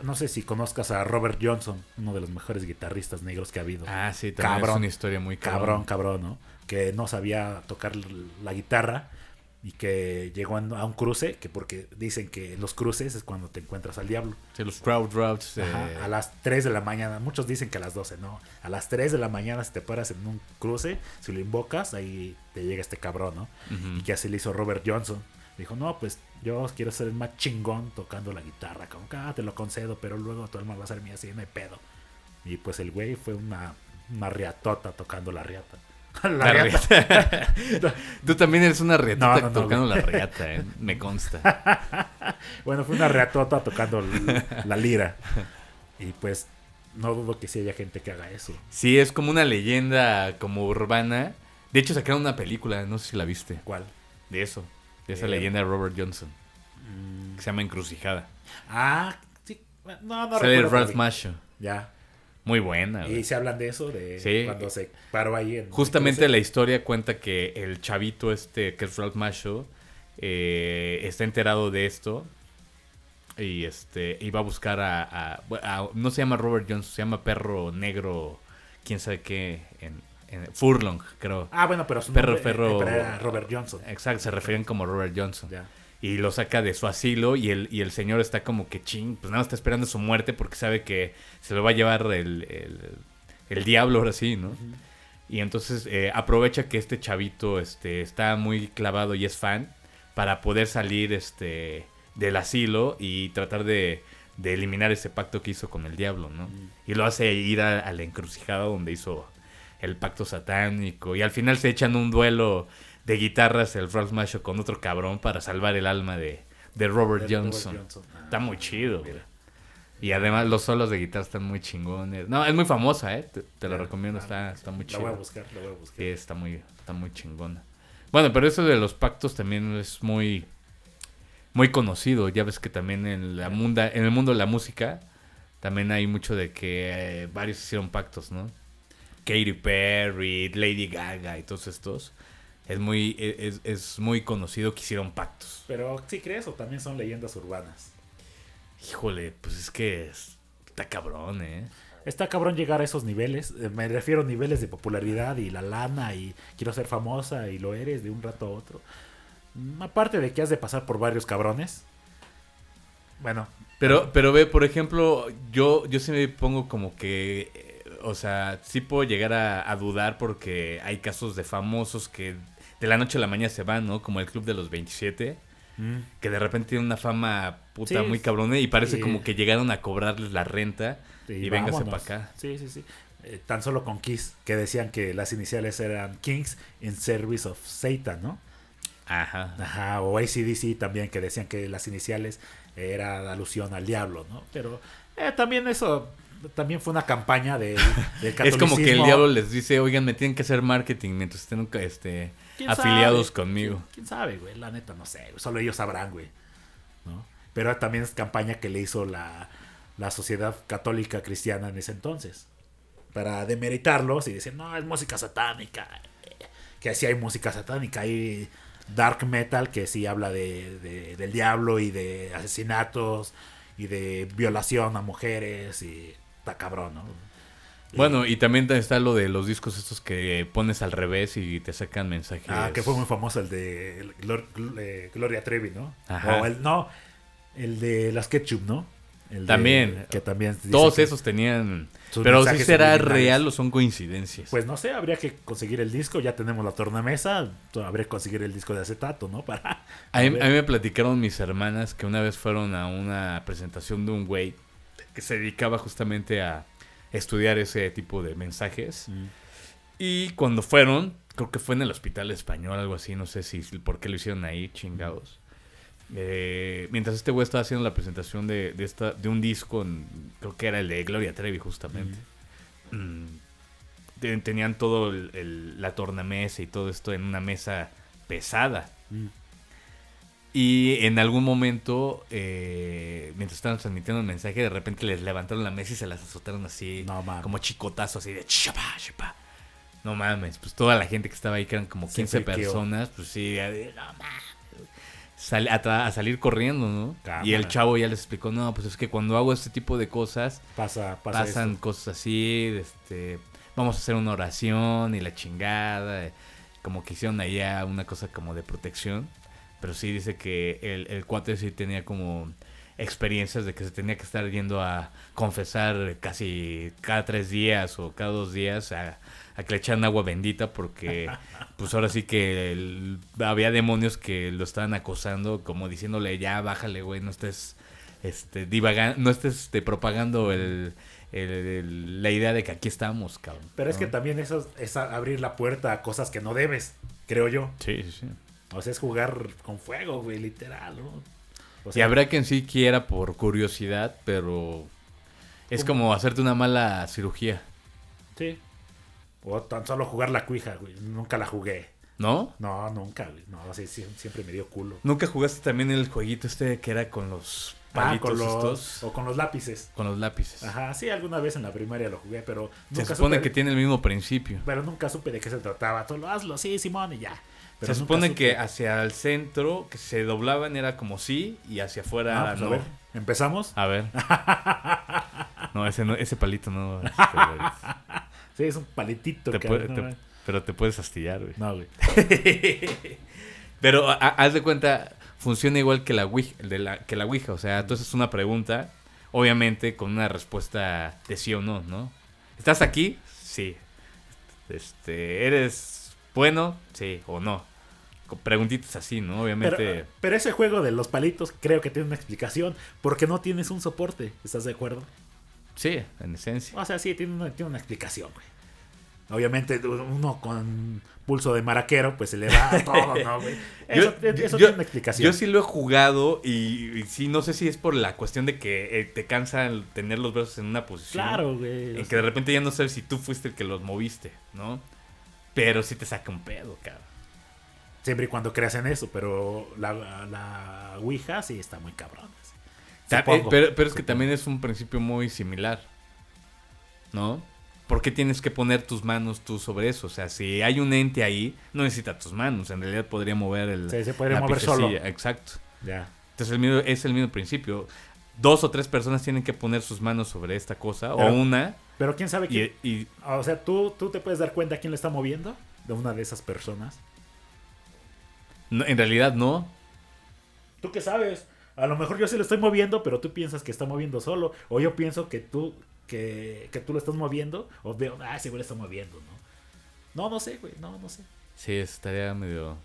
No sé si conozcas a Robert Johnson, uno de los mejores guitarristas negros que ha habido. Ah, sí, también Cabrón. es una historia muy cabrón, cabrón, ¿no? Que no sabía tocar la guitarra y que llegó a un cruce, que porque dicen que en los cruces es cuando te encuentras al diablo. Sí, los crowd routes. eh, Ajá, a las 3 de la mañana, muchos dicen que a las 12, no. A las 3 de la mañana si te paras en un cruce, si lo invocas, ahí te llega este cabrón, ¿no? Y que así le hizo Robert Johnson. Dijo, no, pues yo quiero ser el más chingón tocando la guitarra. Como que, ah, te lo concedo, pero luego tu alma va a ser mía, así no hay pedo. Y pues el güey fue una, una riatota tocando la riata. la, La riata. riata. Tú también eres una riatita No, no, no, tocando güey. la riata, ¿eh? Me consta. Bueno, fue una riatota tocando la lira. Y pues no dudo que sí haya gente que haga eso. Sí, es como una leyenda como urbana. De hecho, sacaron una película, no sé si la viste, ¿Cuál? de eso. De esa Eh. leyenda de Robert Johnson, Mm, que se llama Encrucijada. Ah, sí. No, no Sale Ralph Macchio. Ya. Muy buena. Y se hablan de eso, de Sí. cuando se paró ahí en... Justamente en la historia cuenta que el chavito este, que es Ralph Macchio, eh, está enterado de esto y este iba a buscar a, a- a- no se llama Robert Johnson, se llama Perro Negro, quién sabe qué, en, en- Furlong, creo. Ah, bueno, pero su Perro nombre, eh, Ferro- pero era Robert Johnson. Exacto, se referían como Robert Johnson. Ya. Y lo saca de su asilo y el, y el señor está como que ching, pues nada está esperando su muerte porque sabe que se lo va a llevar el, el, el diablo ahora sí, ¿no? Y entonces eh, aprovecha que este chavito este, está muy clavado y es fan para poder salir este, del asilo y tratar de, de eliminar ese pacto que hizo con el diablo, ¿no? Y lo hace ir a, a la encrucijada donde hizo el pacto satánico y al final se echan un duelo de guitarras el Ralph Macchio con otro cabrón para salvar el alma de, de Robert De Robert Johnson. Ah, Está muy chido, mira. Y además los solos de guitarra están muy chingones. No, es muy famosa, ¿eh? Te, te la Ya. recomiendo, Ah, está, está muy La voy a chido. buscar, la voy a buscar. Sí, está muy, está muy chingona. Bueno, pero eso de los pactos también es muy, muy conocido. Ya ves que también en la munda, en el mundo de la música también hay mucho de que eh, varios hicieron pactos, ¿no? Katy Perry, Lady Gaga y todos estos. Es muy, es, es muy conocido que hicieron pactos. Pero, ¿sí crees o también son leyendas urbanas? Híjole, pues es que es- está cabrón, ¿eh? Está cabrón llegar a esos niveles. eh, Me refiero a niveles de popularidad y la lana y quiero ser famosa y lo eres de un rato a otro. Mm, Aparte de que has de pasar por varios cabrones. Bueno, Pero, pero ve, por ejemplo, yo, yo sí me pongo como que, o sea, sí puedo llegar a, a dudar porque hay casos de famosos que de la noche a la mañana se van, ¿no? Como el Club de los 27, que de repente tiene una fama puta Sí, muy cabrona y parece sí. como que llegaron a cobrarles la renta y, véngase para acá. Sí, sí, sí. Eh, tan solo con Kiss, que decían que las iniciales eran Kings in Service of Satan, ¿no? Ajá. Ajá, o ACDC también, que decían que las iniciales era alusión al diablo, ¿no? Pero eh, también eso, también fue una campaña de, del Es como que el diablo les dice, oigan, me tienen que hacer marketing mientras estén este, ¿Quién afiliados sabe? conmigo. ¿Quién, quién sabe, güey? La neta, no sé. güey. Solo ellos sabrán, güey. ¿No? Pero también es campaña que le hizo la, la sociedad católica cristiana en ese entonces. Para demeritarlos y decir, no, es música satánica. que sí hay música satánica, hay dark metal que sí habla de, de- del diablo y de asesinatos y de violación a mujeres y está cabrón, ¿no? Bueno, y también está lo de los discos estos que pones al revés y te sacan mensajes. Ah, que fue muy famoso el de Glor- eh, Gloria Trevi, ¿no? Ajá. O el, no, el de las Ketchup, ¿no? El de- También. que también Todos esos tenían... Pero si será real o son coincidencias. Pues no sé, habría que conseguir el disco, ya tenemos la tornamesa, to- habría que conseguir el disco de acetato, ¿no? Para A mí, a mí me platicaron mis hermanas que una vez fueron a una presentación de un güey que se dedicaba justamente a estudiar ese tipo de mensajes. Mm. Y cuando fueron, creo que fue en el hospital español, algo así, no sé si por qué lo hicieron ahí, chingados. Eh, mientras este güey estaba haciendo la presentación de, de, esta, de un disco, en- creo que era el de Gloria Trevi justamente. Mm, te- tenían todo el- el- la tornamesa y todo esto en una mesa pesada. Y en algún momento, eh, mientras estaban transmitiendo el mensaje, de repente les levantaron la mesa y se las azotaron así, No como chicotazos, así de chapa, chapa. No mames, pues toda la gente que estaba ahí, que eran como Se 15 friqueó. personas, pues sí, de, no mames. Sal- a, salir corriendo, ¿no? Cámara. Y el chavo ya les explicó, no, pues es que cuando hago este tipo de cosas, Pasa, pasa pasan esto. cosas así, este, vamos a hacer una oración y la chingada, como que hicieron allá una cosa como de protección, pero sí dice que el, el cuate sí tenía como experiencias de que se tenía que estar yendo a confesar casi cada tres días o cada dos días a, a que le echaran agua bendita porque pues ahora sí que el- había demonios que lo estaban acosando como diciéndole ya bájale güey no estés este divagando no estés este, propagando el, el- el- la idea de que aquí estamos cabrón Pero es que también eso es abrir la puerta a cosas que no debes, creo yo. sí sí sí O sea, es jugar con fuego, güey, literal, ¿no? O y sea, habrá quien sí quiera por curiosidad pero es ¿Cómo? como hacerte una mala cirugía Sí. O tan solo jugar la cuija, güey. Nunca la jugué. ¿no? No, nunca, güey. No, sí, sí, siempre me dio culo. ¿Nunca jugaste también el jueguito este que era con los Ah, palitos con los, estos? O con los lápices. Con los lápices. Ajá, sí, alguna vez en la primaria lo jugué, pero Se nunca supone supe- que tiene el mismo principio. Pero nunca supe de qué se trataba. Solo hazlo, sí, Simón, y ya. Pero se supone que hacia el centro, que se doblaban era como sí, y hacia afuera Ah, pues, no. A ver, ¿empezamos? A ver. No, ese, no, ese palito no. este, güey. Sí, es un palitito, Te cabrón, puede- te- pero te puedes astillar, güey. No, güey. Pero a- haz de cuenta, funciona igual que la Ouija, de la, que la Ouija. O sea, tú haces una pregunta, obviamente con una respuesta de sí o no, ¿no? ¿Estás aquí? Sí. Este, ¿Eres bueno? Sí o no. Con preguntitas así, ¿no? Obviamente. Pero, pero ese juego de los palitos creo que tiene una explicación. Porque no tienes un soporte. ¿Estás de acuerdo? Sí, en esencia. O sea, sí, tiene una, tiene una explicación, güey. Obviamente, uno con pulso de maraquero, pues se le va a todo, ¿no, güey? Eso, Yo- eso yo- tiene una explicación. Yo sí lo he jugado y, y sí, no sé si es por la cuestión de que eh, te cansa el tener los brazos en una posición. Claro, güey. En sea, que de repente ya no sabes si tú fuiste el que los moviste, ¿no? Pero sí te saca un pedo, cabrón. Siempre y cuando creas en eso, pero la, la Ouija sí está muy cabrón. Supongo, eh, pero, pero es que también es un principio muy similar, ¿no? ¿Por qué tienes que poner tus manos tú sobre eso? O sea, si hay un ente ahí, no necesita tus manos. En realidad podría mover el. Sí, se podría mover solo. Exacto. Ya. Entonces el mismo- es el mismo principio. Dos o tres personas tienen que poner sus manos sobre esta cosa, Pero- o una, Pero quién sabe quién. y, y- O sea, ¿tú, tú te puedes dar cuenta quién le está moviendo de una de esas personas. no, en realidad no. ¿Tú qué sabes? A lo mejor yo sí lo estoy moviendo, pero tú piensas que está moviendo solo. O yo pienso que tú, que, que tú lo estás moviendo. O veo, ah, ese güey lo está moviendo, ¿no? No, no sé, güey. No, no sé. Sí, estaría medio...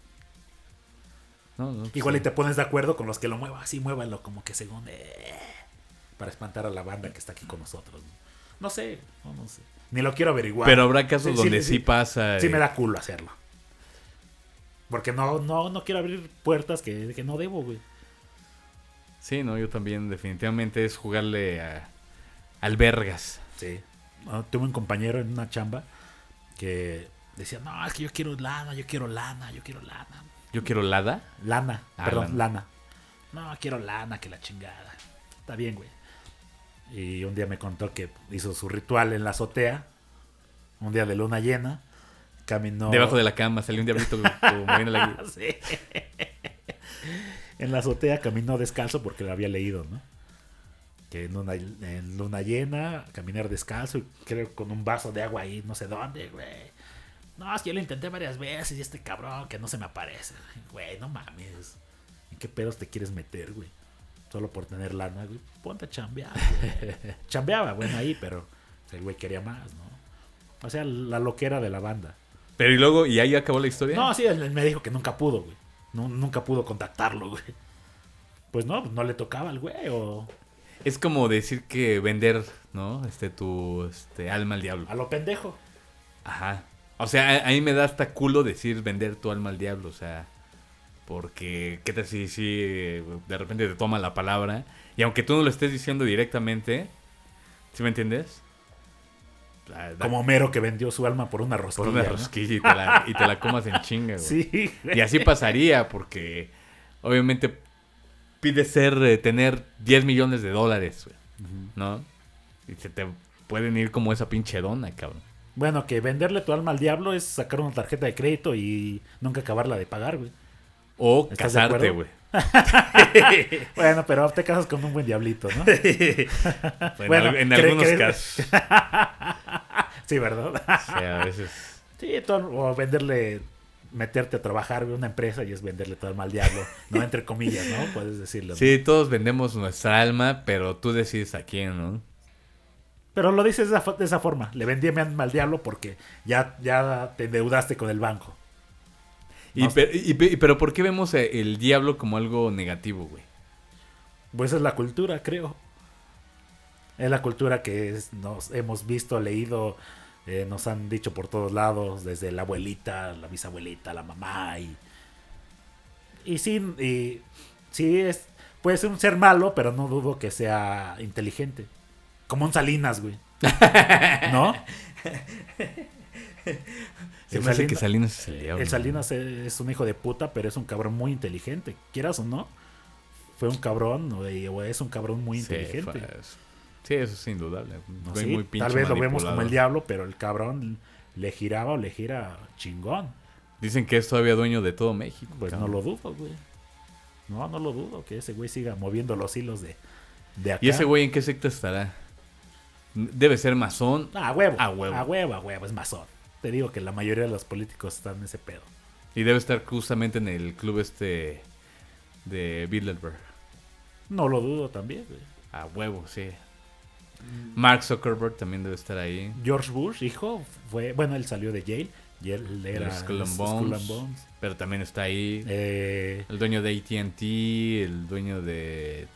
No, no, pues Igual sí. y te pones de acuerdo con los que lo muevan. Así muévanlo como que según... eh, para espantar a la banda que está aquí con nosotros. No, No sé, no, no sé. Ni lo quiero averiguar. Pero habrá casos Sí, donde sí, sí, sí. pasa... Sí eh, me da culo hacerlo. Porque no, no, no quiero abrir puertas que, que no debo, güey. Sí, no, yo también definitivamente es jugarle a albergas. Sí. Ah, tuve un compañero en una chamba que decía, no, es que yo quiero lana, yo quiero lana, yo quiero lana. Yo quiero Lada. Lana, Ah, perdón, lana. No, quiero lana, que la chingada. Está bien, güey. Y un día me contó que hizo su ritual en la azotea, un día de luna llena, caminó. Debajo de la cama salió un diablito como moviendo la Sí. En la azotea caminó descalzo porque lo había leído, ¿no? Que en luna llena, caminar descalzo, y creo con un vaso de agua ahí, no sé dónde, güey. No, es que yo lo intenté varias veces y este cabrón que no se me aparece. Güey, no mames. ¿En qué pedos te quieres meter, güey? Solo por tener lana, güey. Ponte a chambear, güey. Chambeaba, bueno, ahí, pero el güey quería más, ¿no? O sea, la loquera de la banda. Pero y luego, ¿y ahí acabó la historia? No, sí, él me dijo que nunca pudo, güey. Nu- nunca pudo contactarlo, güey. Pues no, no le tocaba al güey o Es como decir que vender, ¿no? Este, tu este, alma al diablo. a lo pendejo. Ajá. O sea, a, a mí me da hasta culo decir vender tu alma al diablo, o sea, porque qué tal si, si de repente te toma la palabra y aunque tú no lo estés diciendo directamente, ¿sí me entiendes? Como Homero que vendió su alma por una rosquilla. por una ¿no? rosquilla y te la, y te la comas en chinga, güey. Sí. Y así pasaría porque obviamente pide ser eh, tener 10 millones de dólares, güey, ¿no? Y se te pueden ir como esa pinche dona, cabrón. Bueno, que venderle tu alma al diablo es sacar una tarjeta de crédito y nunca acabarla de pagar, güey. O ¿Estás de casarte, güey. Bueno, pero te casas con un buen diablito, ¿no? En, Bueno, algunos casos. Sí, ¿verdad? Sí, a veces. Sí, tú- o venderle, meterte a trabajar en una empresa y es venderle tu alma al diablo. No entre comillas, ¿no? Puedes decirlo. ¿no? Sí, todos vendemos nuestra alma, pero tú decides a quién, ¿no? Pero lo dices de esa, de esa forma. Le vendí mi alma al diablo porque ya, ya te endeudaste con el banco. Y, y pero ¿por qué vemos eh, el diablo como algo negativo, güey? Pues es la cultura, creo. Es la cultura que es- nos hemos visto, leído, eh, nos han dicho por todos lados, desde la abuelita, la bisabuelita, la mamá y... Y sí, y sí es, puede ser un ser malo, pero no dudo que sea inteligente. Como un Salinas, güey. ¿No? Se El me hace que Salinas- es el diablo. El Salinas es un hijo de puta, pero es un cabrón muy inteligente. Quieras o no, fue un cabrón o es un cabrón muy Sí, inteligente. Sí, eso es indudable. No, sí, muy tal vez lo vemos como el diablo, pero el cabrón le giraba o le gira chingón. Dicen que es todavía dueño de todo México. Pues cabrón. no lo dudo, güey. No, no lo dudo, que ese güey siga moviendo los hilos de, de acá. ¿Y ese güey en qué secta estará? Debe ser masón. Ah, a huevo. A huevo. A huevo, a huevo, es masón. Te digo que la mayoría de los políticos están en ese pedo. Y debe estar justamente en el club este de Bilderberg. No lo dudo también, güey. A huevo, sí. Mark Zuckerberg también debe estar ahí. George Bush, hijo, fue, bueno, él salió de Yale y él era Skull and Skull Bones. and Bones. Pero también está ahí. Eh, El dueño de ATT, el dueño de...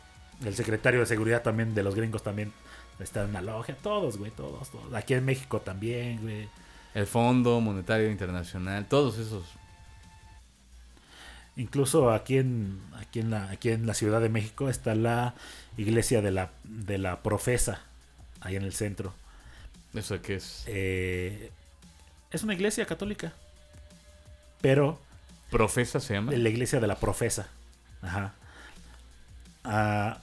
el secretario de seguridad también de los gringos también está en la logia. Todos, güey, todos, todos. Aquí en México también, güey. El Fondo Monetario Internacional, todos esos. Incluso aquí en, aquí en, la, aquí en la Ciudad de México está la iglesia de la, de la profesa, ahí en el centro. ¿Eso qué es? Eh, es una iglesia católica, pero ¿Profesa se llama? la iglesia de la profesa. Ajá. Ah,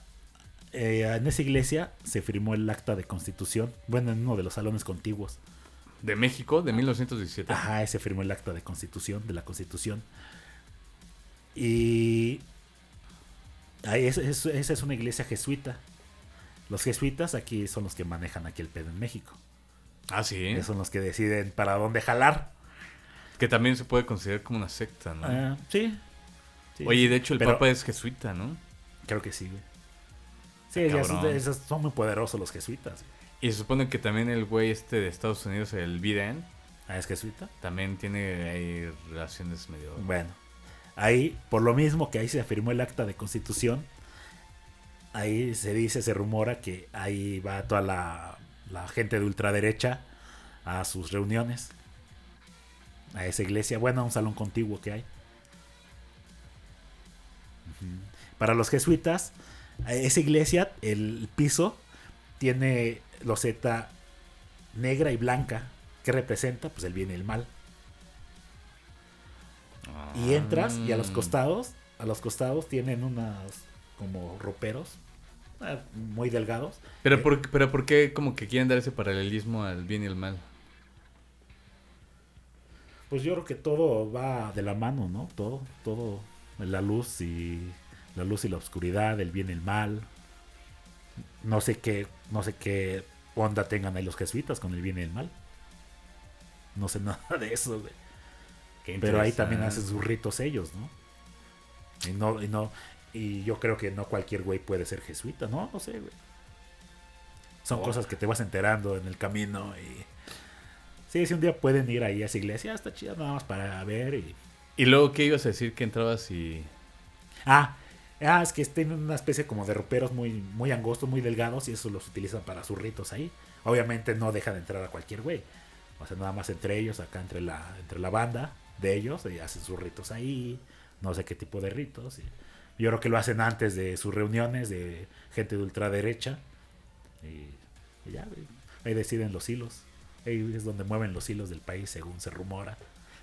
eh, en esa iglesia se firmó el acta de constitución, bueno, en uno de los salones contiguos. ¿De México? ¿De 1917? Ajá, ese firmó el acta de constitución, de la constitución. Y ahí es- es- esa es una iglesia jesuita. Los jesuitas aquí son los que manejan aquí el pedo en México. Ah, sí. Esos Son los que deciden para dónde jalar. Que también se puede considerar como una secta, ¿no? Ah, sí. Sí. Oye, de hecho el Pero- Papa es jesuita, ¿no? Creo que sí, güey. Sí, esos son muy poderosos los jesuitas. güey. Y se supone que también el güey este de Estados Unidos, el Biden, Ah, es jesuita. también tiene ahí relaciones medio... Bueno, ahí, por lo mismo que ahí se afirmó el acta de constitución, ahí se dice, se rumora que ahí va toda la, la gente de ultraderecha a sus reuniones, a esa iglesia, bueno, a un salón contiguo que hay. Para los jesuitas, esa iglesia, el piso tiene loseta negra y blanca, que representa pues el bien y el mal. Y entras y a los costados, a los costados tienen unas como roperos eh, muy delgados. Pero Eh, por, pero ¿por qué como que quieren dar ese paralelismo al bien y el mal? Pues yo creo que todo va de la mano, ¿no? Todo, todo, la luz y la luz y la oscuridad, el bien y el mal. No sé qué, no sé qué onda tengan ahí los jesuitas con el bien y el mal. No sé nada de eso, güey. Pero ahí también hacen sus ritos ellos, ¿no? Y no, y no, y yo creo que no cualquier güey puede ser jesuita, ¿no? No sé, güey. Son Oh. cosas que te vas enterando en el camino y. Sí, si un día pueden ir ahí a esa iglesia, está chida nada más para ver y. Y luego, ¿qué ibas a decir? Que entrabas y... Ah, ah, es que tienen una especie como de roperos muy, muy angostos, muy delgados y eso los utilizan para sus ritos ahí. Obviamente no dejan de entrar a cualquier güey. O sea, nada más entre ellos, acá entre la, entre la banda de ellos, hacen sus ritos ahí. No sé qué tipo de ritos. yo creo que lo hacen antes de sus reuniones de gente de ultraderecha. Y, y ya. Ahí deciden los hilos. Ahí es donde mueven los hilos del país, según se rumora.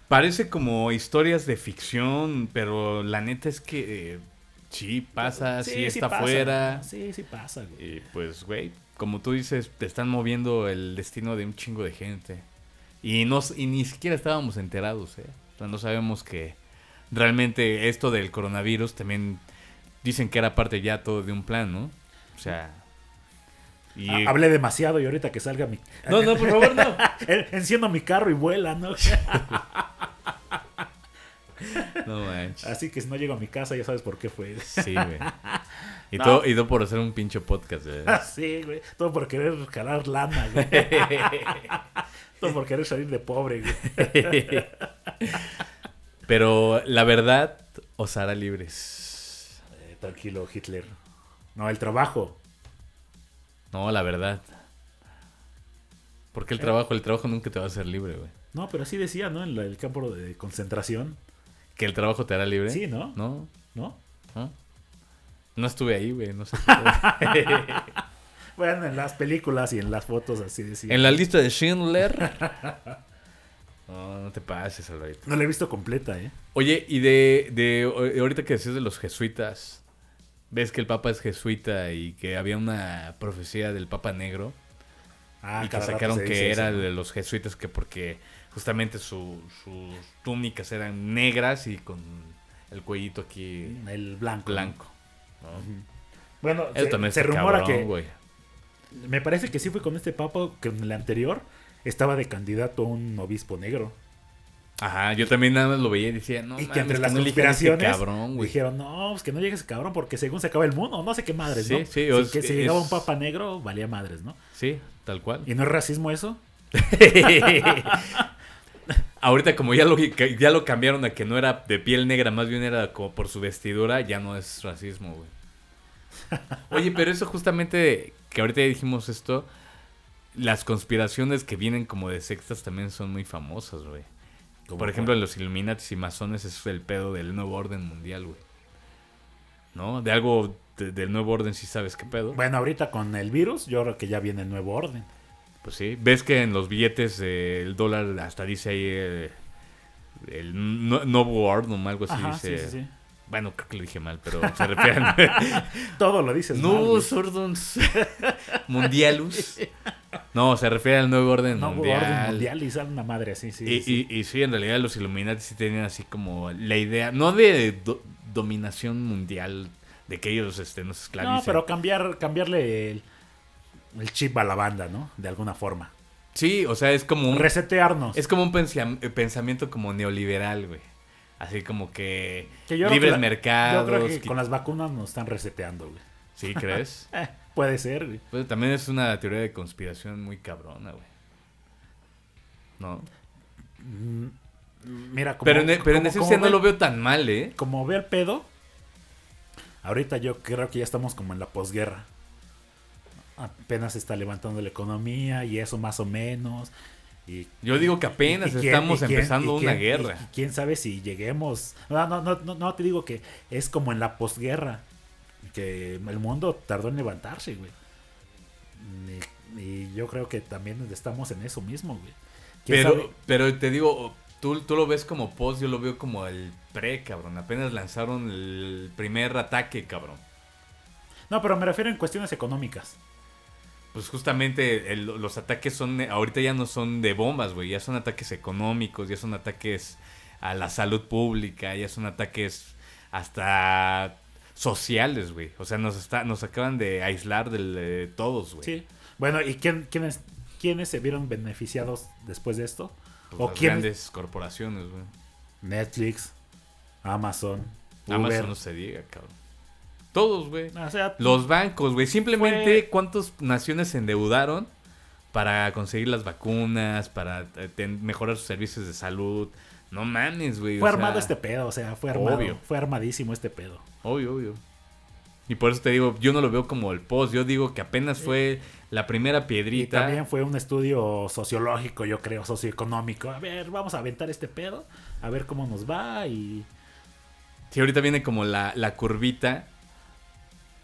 Parece como historias de ficción, pero la neta es que eh, sí pasa, sí, está pasa. fuera. Sí, sí pasa, güey. Y pues, güey, como tú dices, te están moviendo el destino de un chingo de gente. Y, no, y ni siquiera estábamos enterados, ¿eh? O sea, no sabemos que realmente esto del coronavirus también dicen que era parte ya todo de un plan, ¿no? O sea... Y... Hablé demasiado y ahorita que salga mi. No, no, por favor, no. En- Enciendo mi carro y vuela, ¿no? No manches. Así que si no llego a mi casa, ya sabes por qué fue. Sí, güey. Y, No. todo, y todo por hacer un pinche podcast, güey. Sí, güey. Todo por querer jalar lana, güey. Todo por querer salir de pobre, güey. Pero la verdad os hará libres. Eh, tranquilo, Hitler. No, el trabajo. No, la verdad. Porque el trabajo, el trabajo nunca te va a hacer libre, güey. No, pero así decía, ¿no? En el campo de concentración. Que el trabajo te hará libre. Sí, ¿no? No, ¿No? no. No estuve ahí, güey. No sé. Bueno, en las películas y en las fotos así decía. en la lista de Schindler. No, no te pases, Alvarito. No la he visto completa, ¿eh? Oye, y de, de o- ahorita que decías de los jesuitas, ves que el Papa es jesuita y que había una profecía del Papa Negro Ah, y que sacaron que era de los jesuitas que porque justamente su- sus túnicas eran negras y con el cuellito aquí El blanco. blanco. ¿no? Bueno, Eso se, también se está rumora cabrón, que me parece que sí fue con este papa que en el anterior estaba de candidato a un obispo negro. Ajá, yo también nada más lo veía y decía, no y que entre las este conspiraciones cabrón, güey. dijeron, no, pues que no llegue ese cabrón porque según se acaba el mundo, no sé qué madres, Sí, ¿no? sí, Si- o que si llegaba un papa negro, valía madres, ¿no? Sí, tal cual. ¿Y no es racismo eso? Ahorita como ya lo, ya lo cambiaron a que no era de piel negra, más bien era como por su vestidura, ya no es racismo, güey. Oye, pero eso justamente, que ahorita ya dijimos esto, las conspiraciones que vienen como de sectas también son muy famosas, güey. Por ejemplo, en los Illuminati y masones es el pedo del nuevo orden mundial, güey. ¿No? De algo de- del nuevo orden si sabes qué pedo. Bueno, ahorita con el virus, yo creo que ya viene el nuevo orden. Pues sí, ves que en los billetes eh, el dólar hasta dice ahí eh, el no- nuevo orden o algo así. Ajá, dice. sí, sí. Bueno, creo que lo dije mal, pero se refiere al Todo lo dices mal, nuevos güey. ordens mundialus. No, se refiere al nuevo orden Nuevo mundial. orden mundial y una madre así, sí. Y, sí. y- y sí, en realidad los Illuminati sí tenían así como la idea, no de do- dominación mundial, de que ellos este, nos esclavicen. No, pero cambiar, cambiarle el, el chip a la banda, ¿no? De alguna forma. Sí, o sea, es como un, Resetearnos. es como un eh, pensamiento como neoliberal, güey. Así como que, Que yo creo libres que la- mercados. Yo creo que que- con las vacunas nos están reseteando, güey. ¿Sí crees? Eh, puede ser, güey. pues también es una teoría de conspiración muy cabrona, güey. ¿No? Mira, como, pero en, pero en como- esencia como no ve- lo veo tan mal, ¿eh? Como ve el pedo, ahorita yo creo que ya estamos como en la posguerra. Apenas se está levantando la economía y eso más o menos. Y Yo digo que apenas y estamos quién- empezando una guerra. quién sabe si lleguemos. No, no, no, no, no, te digo que es como en la posguerra. Que el mundo tardó en levantarse, güey. Y, yo creo que también estamos en eso mismo, güey. ¿Quién Pero, sabe? pero te digo, tú, tú lo ves como post, yo lo veo como el pre, cabrón. Apenas lanzaron el primer ataque, cabrón. No, pero me refiero en cuestiones económicas. Pues justamente el- los ataques son, ahorita ya no son de bombas, güey, ya son ataques económicos, ya son ataques a la salud pública, ya son ataques hasta sociales, güey. O sea, nos está, nos acaban de aislar del- de todos, güey. Sí. Bueno, ¿y quién, quiénes, quiénes se vieron beneficiados después de esto? Pues ¿O las quiénes? grandes corporaciones, güey. Netflix, Amazon, Amazon no se diga, cabrón. Todos, güey. O sea, Los bancos, güey. Simplemente Fue- cuántas naciones se endeudaron para conseguir las vacunas, para eh, mejorar sus servicios de salud. No mames, güey. fue o sea, armado este pedo, o sea, fue armado. obvio. Fue armadísimo este pedo. Obvio, obvio. Y por eso te digo, yo no lo veo como el post. Yo digo que apenas fue la primera Y piedrita. también fue un estudio sociológico, yo creo, socioeconómico. A ver, vamos a aventar este pedo, a ver cómo nos va y... Sí, ahorita viene como la, la curvita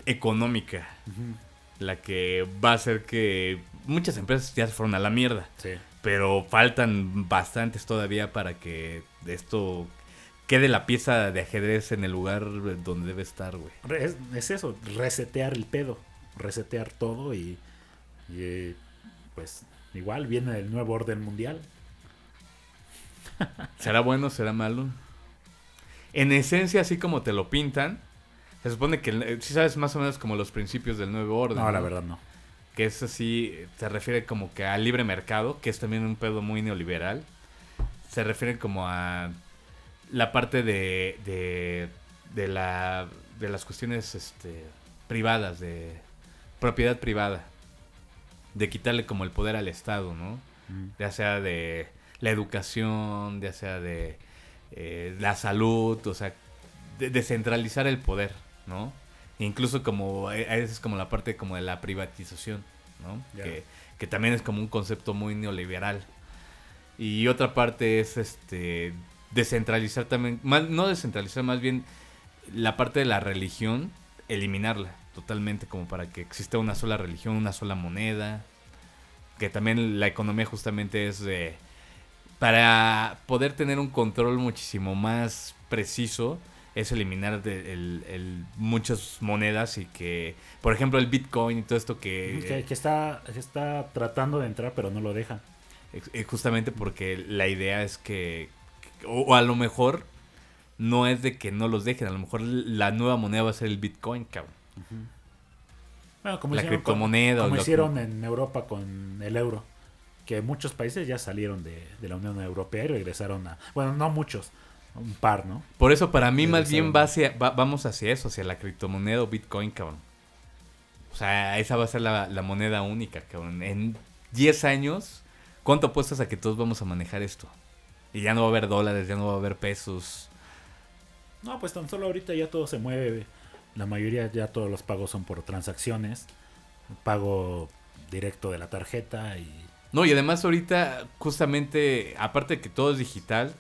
económica. La que va a hacer que muchas empresas ya se fueron a la mierda. Sí. Pero faltan bastantes todavía para que esto quede la pieza de ajedrez en el lugar donde debe estar, güey. Es, es eso, resetear el pedo, resetear todo y, y, pues igual viene el nuevo orden mundial. ¿Será bueno? ¿Será malo? En esencia, así como te lo pintan, se supone que si sabes más o menos como los principios del nuevo orden. No, la verdad no. Que es así, se refiere como que al libre mercado, que es también un pedo muy neoliberal. Se refiere como a la parte de, de, de la, de las cuestiones este, privadas, de propiedad privada. De quitarle como el poder al Estado, ¿no? Mm. ya sea de la educación, ya sea de eh, la salud, o sea, de descentralizar el poder, ¿no? Incluso como, eh, es como la parte como de la privatización, ¿no? Que, que también es como un concepto muy neoliberal. Y otra parte es este descentralizar también, más, no descentralizar, más bien la parte de la religión, eliminarla totalmente como para que exista una sola religión, una sola moneda, que también la economía justamente es de para poder tener un control muchísimo más preciso es eliminar de- el- el- muchas monedas y que por ejemplo el bitcoin y todo esto que, Que, que está, que está tratando de entrar pero no lo dejan. ex- eh, justamente porque la idea es que o, o a lo mejor no es de que no los dejen a lo mejor la nueva moneda va a ser el bitcoin cabrón Bueno, como La hicieron, criptomoneda como hicieron en Europa con el euro. Que muchos países ya salieron de, de la Unión Europea y regresaron a... Bueno, no muchos, un par, ¿no? Por eso para mí más bien va hacia, va- vamos hacia eso, hacia la criptomoneda o Bitcoin, cabrón. O sea, esa va a ser la, la moneda única, cabrón. En 10 años, ¿cuánto apuestas a que todos vamos a manejar esto? Y ya no va a haber dólares, ya no va a haber pesos. No, pues tan solo ahorita ya todo se mueve. La mayoría ya todos los pagos son por transacciones. Pago directo de la tarjeta y... No, y además ahorita, justamente, aparte de que todo es digital,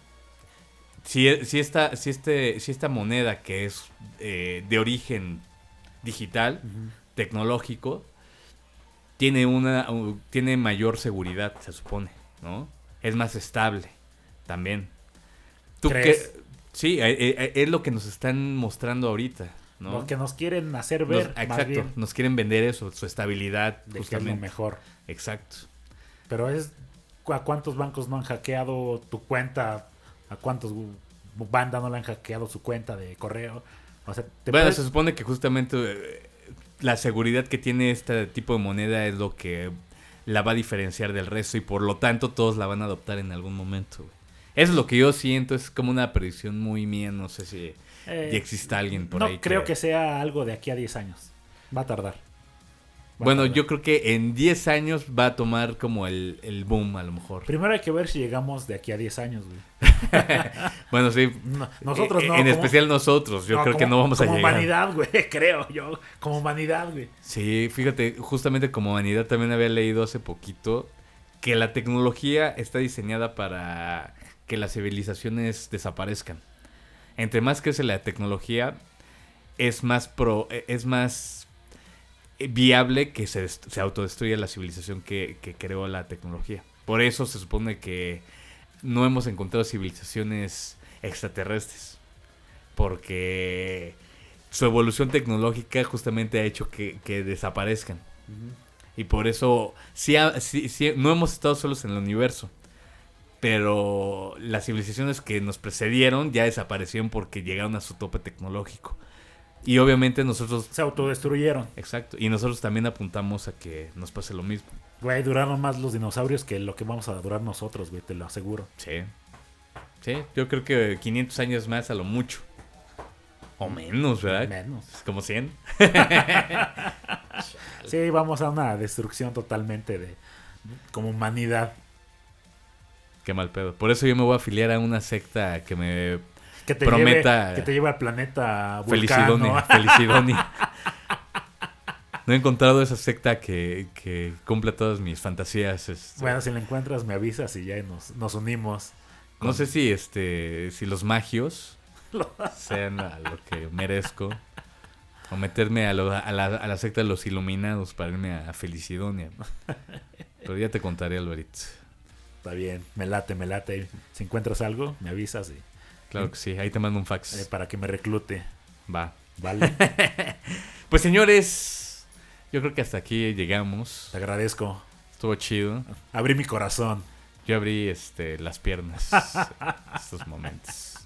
si, si, esta, si, este, si esta moneda que es eh, de origen digital, tecnológico, tiene una tiene mayor seguridad, se supone, ¿no? Es más estable también. ¿Tú. Sí, eh, eh, es lo que nos están mostrando ahorita, ¿no? Lo que nos quieren hacer Nos- ver, más exacto, bien, nos quieren vender eso, su estabilidad, de que es lo justamente. mejor. Exacto. Pero es... ¿A cuántos bancos no han hackeado tu cuenta? ¿A cuántos banda no le han hackeado su cuenta de correo? O sea, te Bueno, puedes- se supone que justamente eh, la seguridad que tiene este tipo de moneda es lo que la va a diferenciar del resto y por lo tanto todos la van a adoptar en algún momento. güey. Eso es lo que yo siento, es como una predicción muy mía, no sé si Eh, ya exista alguien por no ahí. creo que sea algo de aquí a 10 años. Va a tardar. Bueno, yo creo que en 10 años va a tomar como el, el boom a lo mejor. Primero hay que ver si llegamos de aquí a 10 años, güey. Bueno, sí. No, nosotros eh, no. En como- especial nosotros, yo creo que como- no vamos a como llegar. humanidad, güey, creo yo. Como humanidad, güey. Sí, fíjate, justamente como humanidad también había leído hace poquito que la tecnología está diseñada para que las civilizaciones desaparezcan. Entre más crece la tecnología, es más pro, eh, es más viable que se, se autodestruya la civilización que, que creó la tecnología. Por eso se supone que no hemos encontrado civilizaciones extraterrestres. Porque su evolución tecnológica justamente ha hecho que, que desaparezcan. Y por eso sí, ha- sí- sí, no hemos estado solos en el universo. Pero las civilizaciones que nos precedieron ya desaparecieron porque llegaron a su tope tecnológico. Y obviamente nosotros... Se autodestruyeron. Exacto. Y nosotros también apuntamos a que nos pase lo mismo. Güey, duraron más los dinosaurios que lo que vamos a durar nosotros, güey, te lo aseguro. Sí. Sí, yo creo que 500 años más a lo mucho. O menos, ¿verdad? Menos. Como 100. Sí, vamos a una destrucción totalmente de como humanidad. Qué mal pedo. Por eso yo me voy a afiliar a una secta que me Que te Prometa- lleve, que te lleve al planeta Felicidonia. Vulcano. Felicidonia. No he encontrado esa secta que, que cumpla todas mis fantasías. este. Bueno, si la encuentras me avisas y ya nos, nos unimos. no sé si este si los magios sean a lo que merezco. O meterme a, lo- a la, a la secta de los iluminados para irme a Felicidonia. Pero ya te contaré, Alvarito. Está bien, me late, me late. Si encuentras algo, me avisas y, Claro que sí, ahí te mando un eh, fax. para que me reclute. Va. ¿Vale? Pues señores, yo creo que hasta aquí llegamos. Te agradezco. Estuvo chido. Abrí mi corazón. Yo abrí este, las piernas en estos momentos.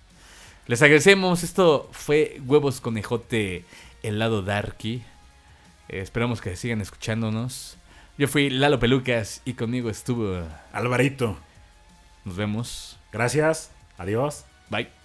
Les agradecemos. Esto fue Huevos Conejote, el lado darky. Eh, esperamos que sigan escuchándonos. Yo fui Lalo Pelucas y conmigo estuvo. Alvarito, Nos vemos. gracias. Adiós. Bye.